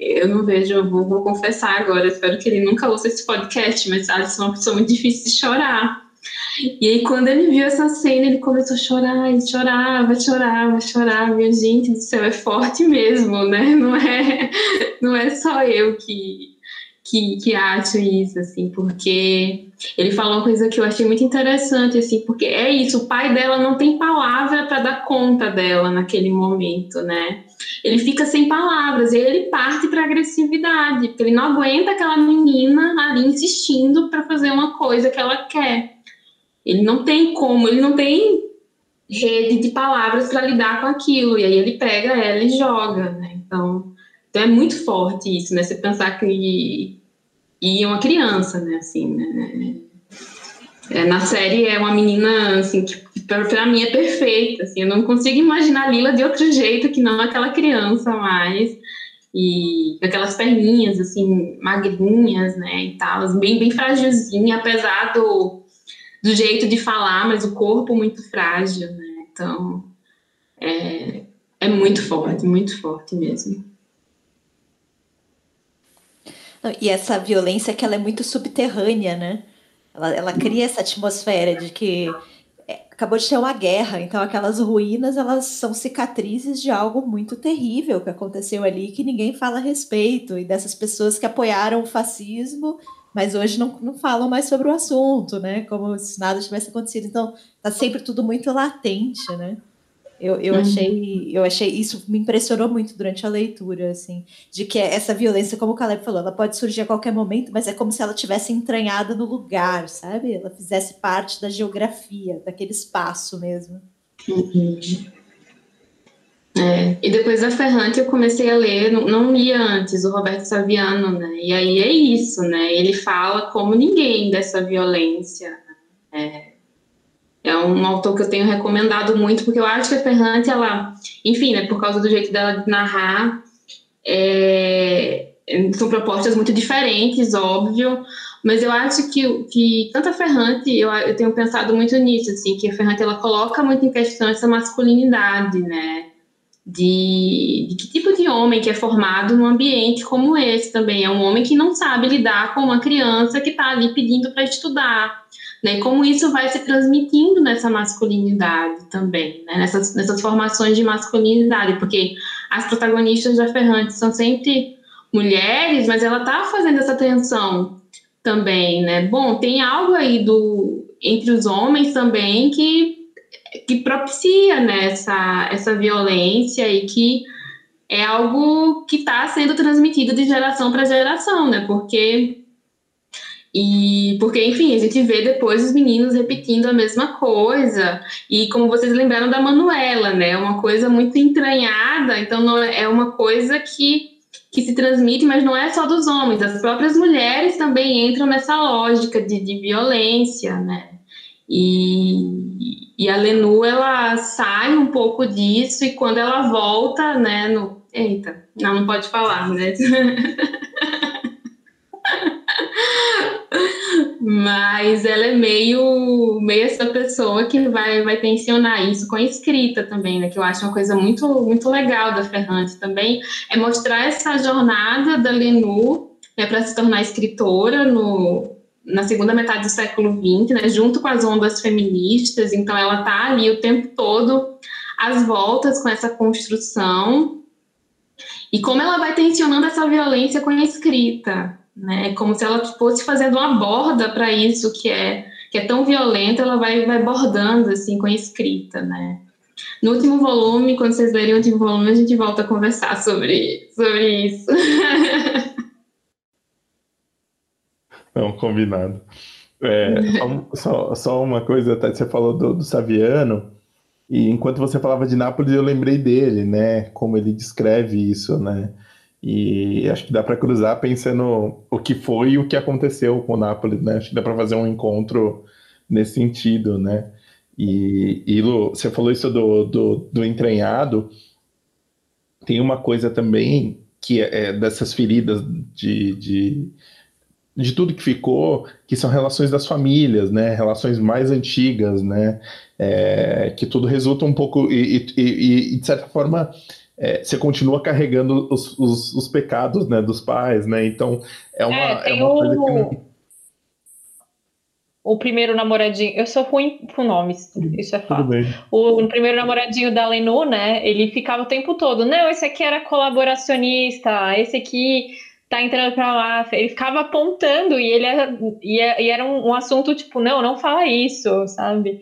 eu não vejo, eu vou, vou, confessar agora, espero que ele nunca ouça esse podcast, mas Alisson é uma pessoa muito difícil de chorar. E aí, quando ele viu essa cena, ele começou a chorar, e chorava, chorava, chorava. Minha gente do céu, é forte mesmo, né? Não é, não é só eu que, que, que acho isso, assim, porque ele falou uma coisa que eu achei muito interessante, assim, porque é isso, o pai dela não tem palavra para dar conta dela naquele momento, né? Ele fica sem palavras e ele parte para agressividade, porque ele não aguenta aquela menina ali insistindo para fazer uma coisa que ela quer. Ele não tem como, ele não tem rede de palavras para lidar com aquilo. E aí ele pega ela e joga, né? Então, então é muito forte isso, né? Você pensar que e é uma criança, né? Assim, né? É, na série é uma menina assim que para mim é perfeita, assim. Eu não consigo imaginar Lila de outro jeito que não aquela criança mais. e aquelas perninhas, assim, magrinhas, né, e tal, bem, bem frágilzinha, apesar do, do jeito de falar, mas o corpo muito frágil, né, então é, é muito forte, muito forte mesmo. E essa violência que ela é muito subterrânea, né? Ela, ela cria essa atmosfera de que acabou de ter uma guerra, então aquelas ruínas elas são cicatrizes de algo muito terrível que aconteceu ali que ninguém fala a respeito e dessas pessoas que apoiaram o fascismo, mas hoje não, não falam mais sobre o assunto, né? Como se nada tivesse acontecido. Então tá sempre tudo muito latente, né? Eu, eu, uhum. achei, eu achei isso me impressionou muito durante a leitura, assim, de que essa violência, como o Caleb falou, ela pode surgir a qualquer momento, mas é como se ela tivesse entranhada no lugar, sabe? Ela fizesse parte da geografia, daquele espaço mesmo. Uhum. É, e depois da Ferrante eu comecei a ler, não, não lia antes, o Roberto Saviano, né? E aí é isso, né? Ele fala como ninguém dessa violência. Né? É, é um autor que eu tenho recomendado muito, porque eu acho que a Ferrante, ela, enfim, né, por causa do jeito dela de narrar, é, são propostas muito diferentes, óbvio, mas eu acho que, que tanto a Ferrante, eu, eu tenho pensado muito nisso, assim, que a Ferrante, ela coloca muito em questão essa masculinidade, né, de, de, que tipo de homem que é formado num ambiente como esse também. É um homem que não sabe lidar com uma criança que está ali pedindo para estudar, né? Como isso vai se transmitindo nessa masculinidade também, né? nessas, nessas formações de masculinidade, porque as protagonistas da Ferrante são sempre mulheres, mas ela está fazendo essa tensão também, né? Bom, tem algo aí do entre os homens também que que propicia né, essa, essa violência e que é algo que está sendo transmitido de geração para geração, né? Porque e porque, enfim, a gente vê depois os meninos repetindo a mesma coisa. E como vocês lembraram da Manuela, né? Uma coisa muito entranhada, então não é, é uma coisa que, que se transmite, mas não é só dos homens. As próprias mulheres também entram nessa lógica de, de violência, né? E, e a Lenu, ela sai um pouco disso e quando ela volta, né, no... Eita, não, não pode falar, né? Mas ela é meio, meio essa pessoa que vai, vai tensionar isso com a escrita também, né? Que eu acho uma coisa muito, muito legal da Ferrante também, é mostrar essa jornada da Lenu né, para se tornar escritora no, na segunda metade do século XX, né, junto com as ondas feministas, então ela está ali o tempo todo às voltas com essa construção e como ela vai tensionando essa violência com a escrita, né? Como se ela fosse fazendo uma borda para isso que é que é tão violento, ela vai, vai bordando assim com a escrita, né? No último volume, quando vocês lerem o último volume, a gente volta a conversar sobre, sobre isso. Não, combinado. É, só, só, uma coisa, tá? você falou do, do Saviano, e enquanto você falava de Nápoles, eu lembrei dele, né? Como ele descreve isso, né? E acho que dá para cruzar pensando o que foi e o que aconteceu com o Napoli, né? Acho que dá para fazer um encontro nesse sentido, né? E, e Lu, você falou isso do, do, do entranhado. Tem uma coisa também que é, é dessas feridas de, de, de tudo que ficou, que são relações das famílias, né? Relações mais antigas, né? É, que tudo resulta um pouco e, e, e de certa forma é, você continua carregando os, os, os, pecados né, dos pais, né? Então é uma, é, é uma coisa o... que. O primeiro namoradinho, eu sou ruim com nomes, isso é fato. O, o, primeiro namoradinho da Lenu, né? Ele ficava o tempo todo, não, esse aqui era colaboracionista, esse aqui tá entrando pra lá. Ele ficava apontando e ele era, e, e era um, um assunto tipo, não, não fala isso, sabe?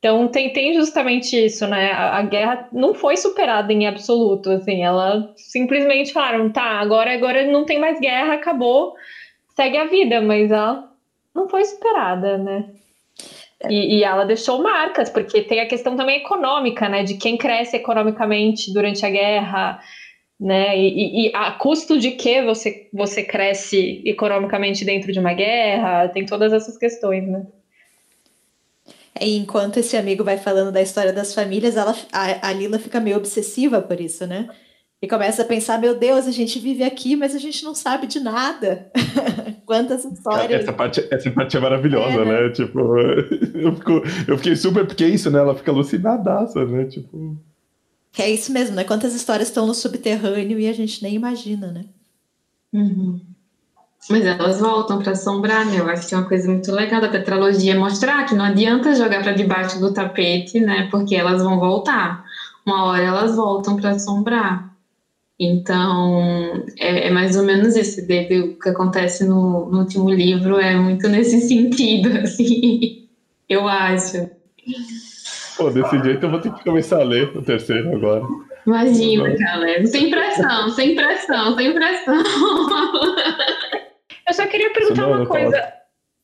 Então tem, tem justamente isso, né? A, a, guerra não foi superada em absoluto, assim, ela simplesmente falaram, tá, agora, agora não tem mais guerra, acabou, segue a vida, mas ela não foi superada, né? E, e, ela deixou marcas, porque tem a questão também econômica, né? De quem cresce economicamente durante a guerra, né? E, e, a custo de que você, você cresce economicamente dentro de uma guerra, tem todas essas questões, né? E enquanto esse amigo vai falando da história das famílias, ela, a, a Lila fica meio obsessiva por isso, né? E começa a pensar, meu Deus, a gente vive aqui, mas a gente não sabe de nada. Quantas histórias. Essa parte, essa parte é maravilhosa, é, né? né? Tipo, eu, fico, eu fiquei super, porque é isso, né? Ela fica alucinadaça, né? Tipo. Que é isso mesmo, né? Quantas histórias estão no subterrâneo e a gente nem imagina, né? Uhum. Mas elas voltam para assombrar, né? Eu acho que é uma coisa muito legal da tetralogia mostrar que não adianta jogar para debaixo do tapete, né? Porque elas vão voltar. Uma hora elas voltam para assombrar. Então, é, é, mais ou menos isso. Deve, o que acontece no, no, último livro é muito nesse sentido, assim, eu acho. Pô, desse jeito eu vou ter que começar a ler o terceiro agora. Imagina, galera. Sem pressão, sem pressão, sem pressão. Eu só queria perguntar não, uma coisa.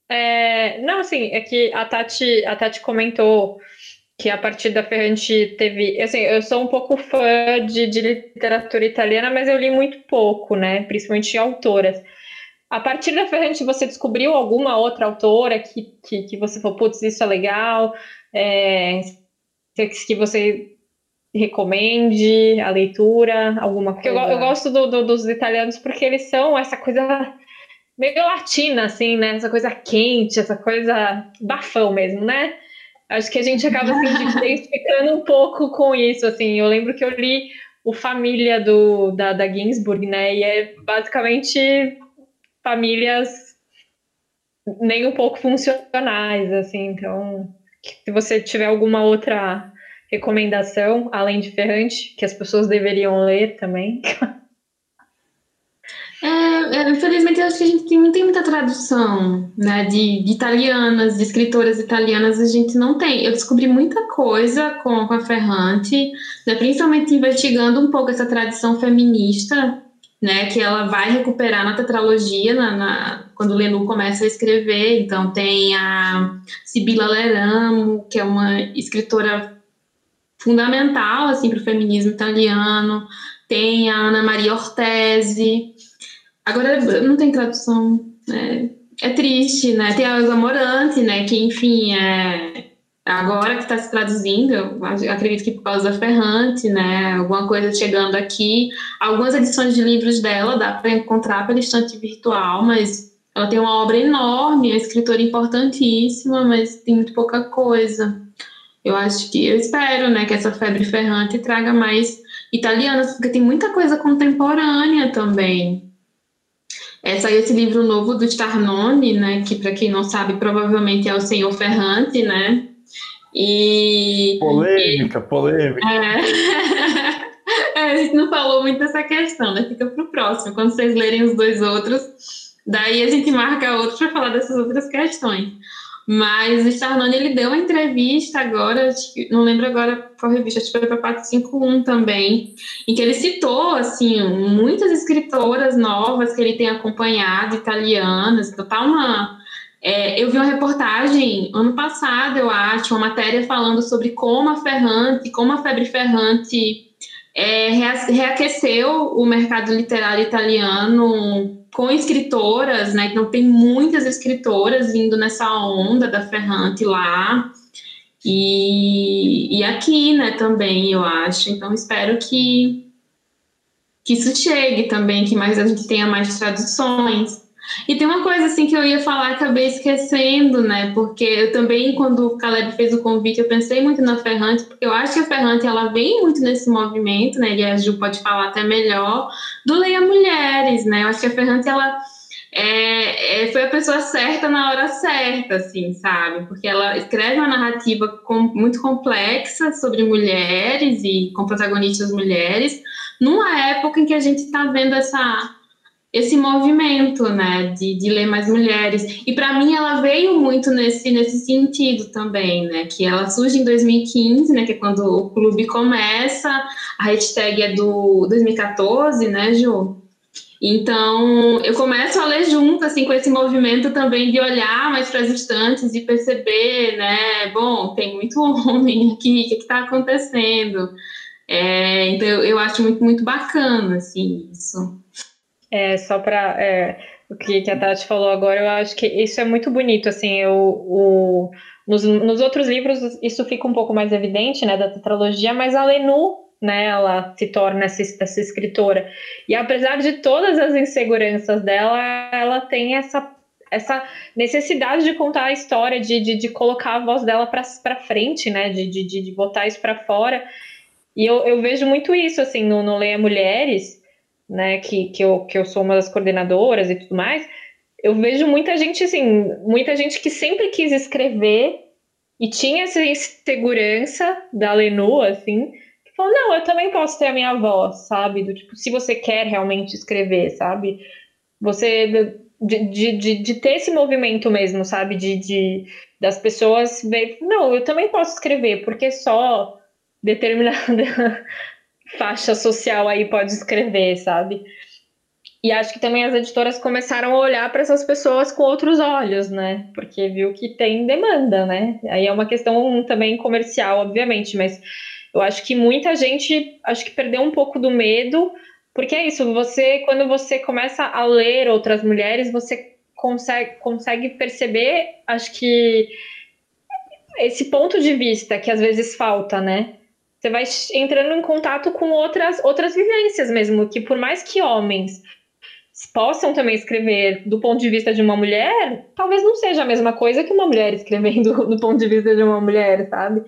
É, não, assim, é que a Tati, a Tati comentou que a partir da Ferrante teve. Assim, eu sou um pouco fã de, de literatura italiana, mas eu li muito pouco, né? Principalmente autoras. A partir da Ferrante, você descobriu alguma outra autora que, que, que você falou, putz, isso é legal, é, que você recomende a leitura, alguma coisa? Eu, eu gosto do, do, dos italianos porque eles são essa coisa meio latina, assim, né? Essa coisa quente, essa coisa bafão mesmo, né? Acho que a gente acaba assim, se identificando um pouco com isso, assim. Eu lembro que eu li o Família do, da, da Ginsburg, né? E é basicamente famílias nem um pouco funcionais, assim. Então, se você tiver alguma outra recomendação, além de Ferrante, que as pessoas deveriam ler também. É, é, infelizmente, eu acho que a gente não tem muita tradução né, de, de, italianas, de escritoras italianas, a gente não tem. Eu descobri muita coisa com, com a Ferrante, né, principalmente investigando um pouco essa tradição feminista, né, que ela vai recuperar na tetralogia, na, na, quando Lenu começa a escrever. Então, tem a Sibila Leramo, que é uma escritora fundamental assim, para o feminismo italiano, tem a Ana Maria Ortese Agora não tem tradução. É, é triste, né? Tem a Elza Morante, né? Que, enfim, é agora que está se traduzindo, acredito que por causa da Ferrante, né? Alguma coisa chegando aqui. Algumas edições de livros dela dá para encontrar pela estante virtual, mas ela tem uma obra enorme, é escritora importantíssima, mas tem muito pouca coisa. Eu acho que, eu espero, né, que essa febre ferrante traga mais italianas, porque tem muita coisa contemporânea também. É, saiu esse livro novo do Starnone, né? Que para quem não sabe, provavelmente é o Senhor Ferrante, né? E polêmica, polêmica. É... é, a gente não falou muito dessa questão, né? Fica para o próximo, quando vocês lerem os dois outros, daí a gente marca outro para falar dessas outras questões. Mas o Starnone, ele deu uma entrevista agora, não lembro agora qual revista, acho que foi para 451 também, em que ele citou, assim, muitas escritoras novas que ele tem acompanhado, italianas, então tá uma... É, eu vi uma reportagem ano passado, eu acho, uma matéria falando sobre como a Ferrante, como a febre Ferrante é, reaqueceu o mercado literário italiano com escritoras, né? Então tem muitas escritoras vindo nessa onda da Ferrante lá. E, e aqui, né, também, eu acho. Então espero que, que isso chegue também, que mais a gente tenha mais traduções. E tem uma coisa assim que eu ia falar, acabei esquecendo, né? Porque eu também, quando o Caleb fez o convite, eu pensei muito na Ferrante, porque eu acho que a Ferrante ela vem muito nesse movimento, né? E a Ju pode falar até melhor, do Leia Mulheres, né? Eu acho que a Ferrante ela é, é, foi a pessoa certa na hora certa, assim, sabe? Porque ela escreve uma narrativa com, muito complexa sobre mulheres e com protagonistas mulheres, numa época em que a gente está vendo essa esse movimento, né, de, de ler mais mulheres. E para mim ela veio muito nesse, nesse sentido também, né, que ela surge em 2015, né, que é quando o clube começa, a hashtag é do 2014, né, Ju? Então, eu começo a ler junto, assim, com esse movimento também de olhar mais para as estantes e perceber, né, bom, tem muito homem aqui, o que está acontecendo? É, então, eu, acho muito, muito bacana, assim, isso. É, só para é, o que, a Tati falou agora, eu acho que isso é muito bonito, assim, eu, o, nos, nos outros livros isso fica um pouco mais evidente, né, da tetralogia, mas a Lenu, né, ela se torna essa, essa escritora. E apesar de todas as inseguranças dela, ela tem essa essa necessidade de contar a história, de, de, de colocar a voz dela para frente, né? De, de, de botar isso para fora. E eu, eu vejo muito isso, assim, no, no Leia Mulheres, né? Que, que, eu, que eu sou uma das coordenadoras e tudo mais. Eu vejo muita gente, assim, muita gente que sempre quis escrever e tinha essa insegurança da Lenu, assim, que falou, não, eu também posso ter a minha voz, sabe? Do tipo, se você quer realmente escrever, sabe? Você de, de, de, ter esse movimento mesmo, sabe? De, de das pessoas ver, não, eu também posso escrever, porque só determinada faixa social aí pode escrever, sabe? E acho que também as editoras começaram a olhar para essas pessoas com outros olhos, né? Porque viu que tem demanda, né? Aí é uma questão também comercial, obviamente, mas eu acho que muita gente acho que perdeu um pouco do medo porque é isso, você, quando você começa a ler outras mulheres, você consegue, consegue perceber, acho que esse ponto de vista que às vezes falta, né? Você vai entrando em contato com outras, outras vivências mesmo, que por mais que homens possam também escrever do ponto de vista de uma mulher, talvez não seja a mesma coisa que uma mulher escrevendo do ponto de vista de uma mulher, sabe?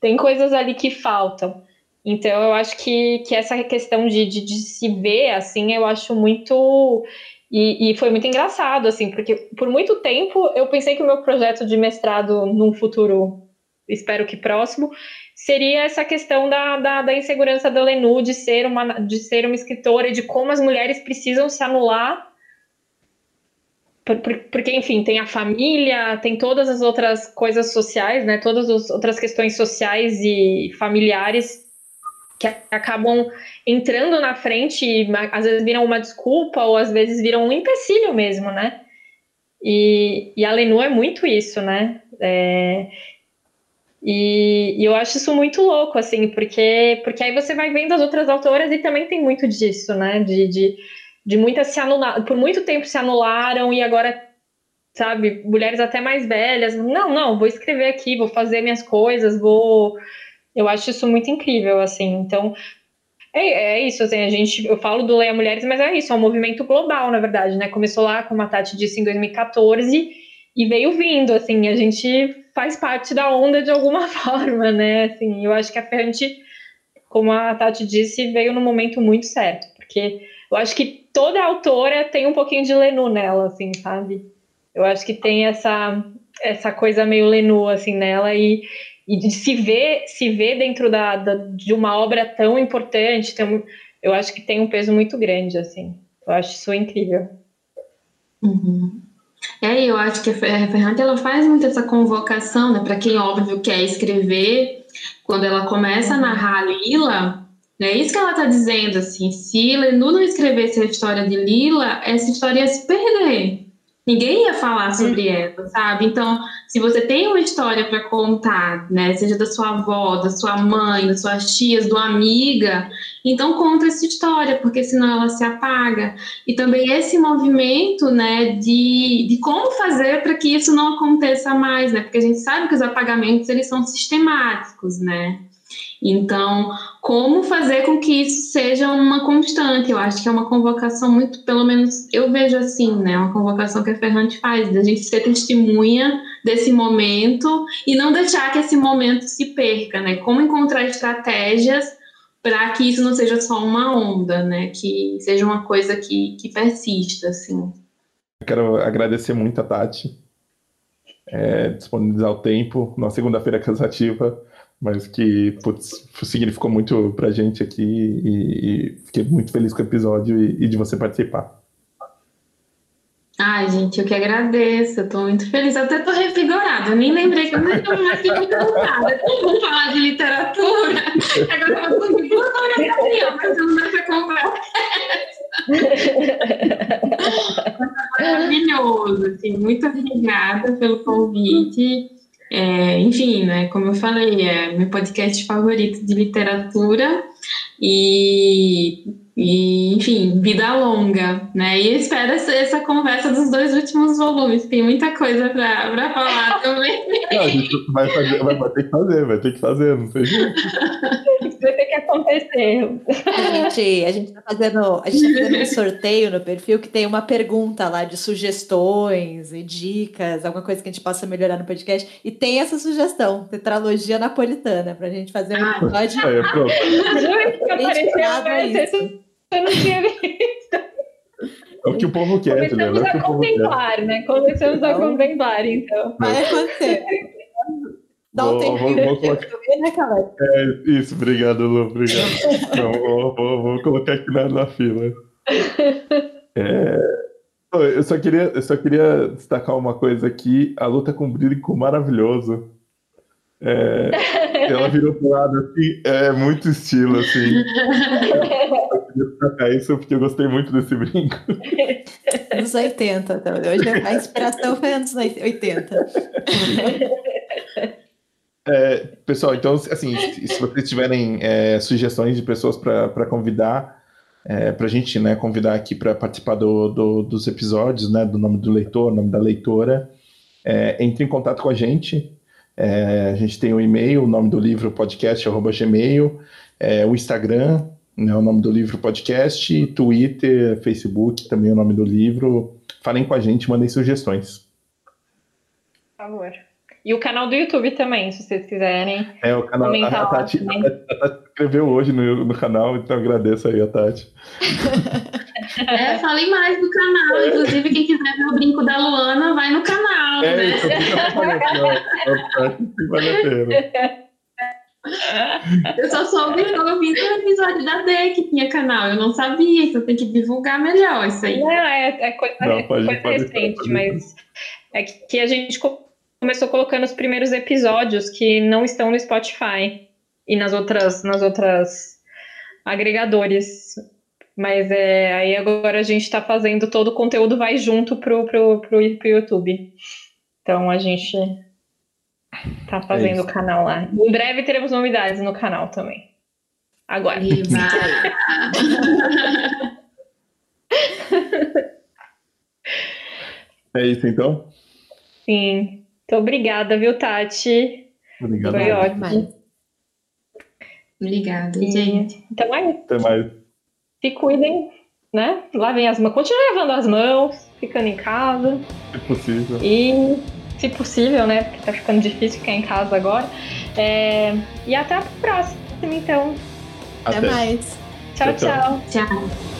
Tem coisas ali que faltam. Então, eu acho que, que essa questão de, de, de se ver, assim, eu acho muito. E, e, foi muito engraçado, assim, porque por muito tempo eu pensei que o meu projeto de mestrado, num futuro, espero que próximo, seria essa questão da, da, da insegurança da Lenu de ser, uma, de ser uma escritora e de como as mulheres precisam se anular porque, enfim, tem a família, tem todas as outras coisas sociais, né? Todas as outras questões sociais e familiares que acabam entrando na frente e às vezes viram uma desculpa ou às vezes viram um empecilho mesmo, né? E, e a Lenu é muito isso, né? É, e, e, eu acho isso muito louco, assim, porque, porque aí você vai vendo as outras autoras e também tem muito disso, né? De, de, de muitas se anular, por muito tempo se anularam e agora, sabe, mulheres até mais velhas, não, não, vou escrever aqui, vou fazer minhas coisas, vou eu acho isso muito incrível, assim. Então, é, é, isso, assim, a gente, eu falo do Leia Mulheres, mas é isso, é um movimento global, na verdade, né? Começou lá, como a Tati disse, em 2014 e veio vindo, assim, a gente faz parte da onda de alguma forma, né? Assim, eu acho que a Ferrante, como a Tati disse, veio no momento muito certo, porque eu acho que toda autora tem um pouquinho de Lenu nela, assim, sabe? Eu acho que tem essa essa coisa meio Lenu, assim, nela, e, e de se ver, se ver dentro da, da, de uma obra tão importante, tem, eu acho que tem um peso muito grande, assim. Eu acho isso incrível. Uhum. É, eu acho que a Ferrante ela faz muito essa convocação, né, para quem óbvio quer escrever, quando ela começa a narrar Lila, é isso que ela está dizendo, assim, se Lenu não escrevesse a história de Lila, essa história ia se perder. Ninguém ia falar sobre uhum. ela, sabe? Então, se você tem uma história para contar, né, seja da sua avó, da sua mãe, das suas tias, do amiga, então conta essa história, porque senão ela se apaga. E também esse movimento, né, de, de como fazer para que isso não aconteça mais, né? Porque a gente sabe que os apagamentos eles são sistemáticos, né? Então, como fazer com que isso seja uma constante? Eu acho que é uma convocação muito, pelo menos eu vejo assim, né? Uma convocação que a Ferrante faz, da gente ser testemunha desse momento e não deixar que esse momento se perca, né? Como encontrar estratégias para que isso não seja só uma onda, né? Que seja uma coisa que, que persista, assim. Eu quero agradecer muito a Tati, é, disponibilizar o tempo, na segunda-feira cansativa mas que putz, significou muito pra gente aqui e, e, fiquei muito feliz com o episódio e, e, de você participar. Ai, gente, eu que agradeço, eu tô muito feliz, eu até tô revigorada, eu nem lembrei que eu não estou mais revigorada. Vamos falar de literatura, agora eu duas horas aqui, mas eu não dá pra Maravilhoso, assim, muito obrigada pelo convite. É, enfim, né, como eu falei, é meu podcast favorito de literatura e, e enfim, vida longa, né? E espero essa, essa, conversa dos dois últimos volumes, tem muita coisa para falar também. Não, a gente vai, fazer, vai, vai, ter que fazer, vai ter que fazer, não sei. vai ter que aconteceu. A gente, a gente tá fazendo, a gente tá fazendo um sorteio no perfil que tem uma pergunta lá de sugestões e dicas, alguma coisa que a gente possa melhorar no podcast. E tem essa sugestão, tetralogia napolitana, pra gente fazer um episódio. Aí, pronto. Juro que apareceu, Dedicado a mas isso. eu não tinha visto. É o que o povo quer, Juliana. Começamos É o que a o povo quer. contemplar, né? Começamos a Então- contemplar, então. Vai acontecer. Dá um Vou- vou- vou resolver, né, Caleb? É, isso, obrigado, Lu, obrigado. Então, vou, vou- vou colocar aqui na, na fila. É, eu, só queria, eu só queria destacar uma coisa aqui. A luta com o brilho maravilhoso. É, ela virou pro lado assim, é muito estilo, assim. Eu queria destacar isso porque eu gostei muito desse brinco. Anos 80. Então. Hoje a inspiração foi anos 80. É, pessoal, então, assim, se vocês tiverem é, sugestões de pessoas para convidar, é, para a gente né, convidar aqui para participar do, do- dos episódios, né, do nome do leitor, nome da leitora, é, entre em contato com a gente. É, a gente tem o e-mail, o nome do livro podcast, arroba gmail, é, o Instagram, né, o nome do livro podcast, Twitter, Facebook, também o nome do livro. Falem com a gente, mandem sugestões. Por favor. E o canal do YouTube também, se vocês quiserem. É, o canal. A, Comentar a, Tati, a, Tati- a Tati escreveu hoje no, no canal, então agradeço aí a Tati. É, falei mais do canal. Inclusive, quem quiser ver o brinco da Luana, vai no canal, É, né? isso vale a pena. Eu só soube quando eu vi no episódio da D que tinha canal. Eu não sabia, então tem que divulgar melhor isso aí. Não, é, é coisa, Não, é pode- coisa pode- recente, pode- mas é que, que a gente começou colocando os primeiros episódios que não estão no Spotify e nas outras, nas outras agregadores. Mas é, aí agora a gente está fazendo todo o conteúdo vai junto pro, pro, pro, pro YouTube. Então a gente tá fazendo isso. o canal lá. Em breve teremos novidades no canal também. Agora. É isso então? Sim. Muito obrigada, viu, Tati? Obrigado. Foi ótimo. Obrigada, gente. Então é Até mais. se cuidem, né? Lavem as mãos, continuem lavando as mãos, ficando em casa Se possível. e, se possível, né? Porque tá ficando difícil ficar em casa agora. É, E até a próxima, então. Até Até. mais. Tchau, tchau. tchau. Tchau.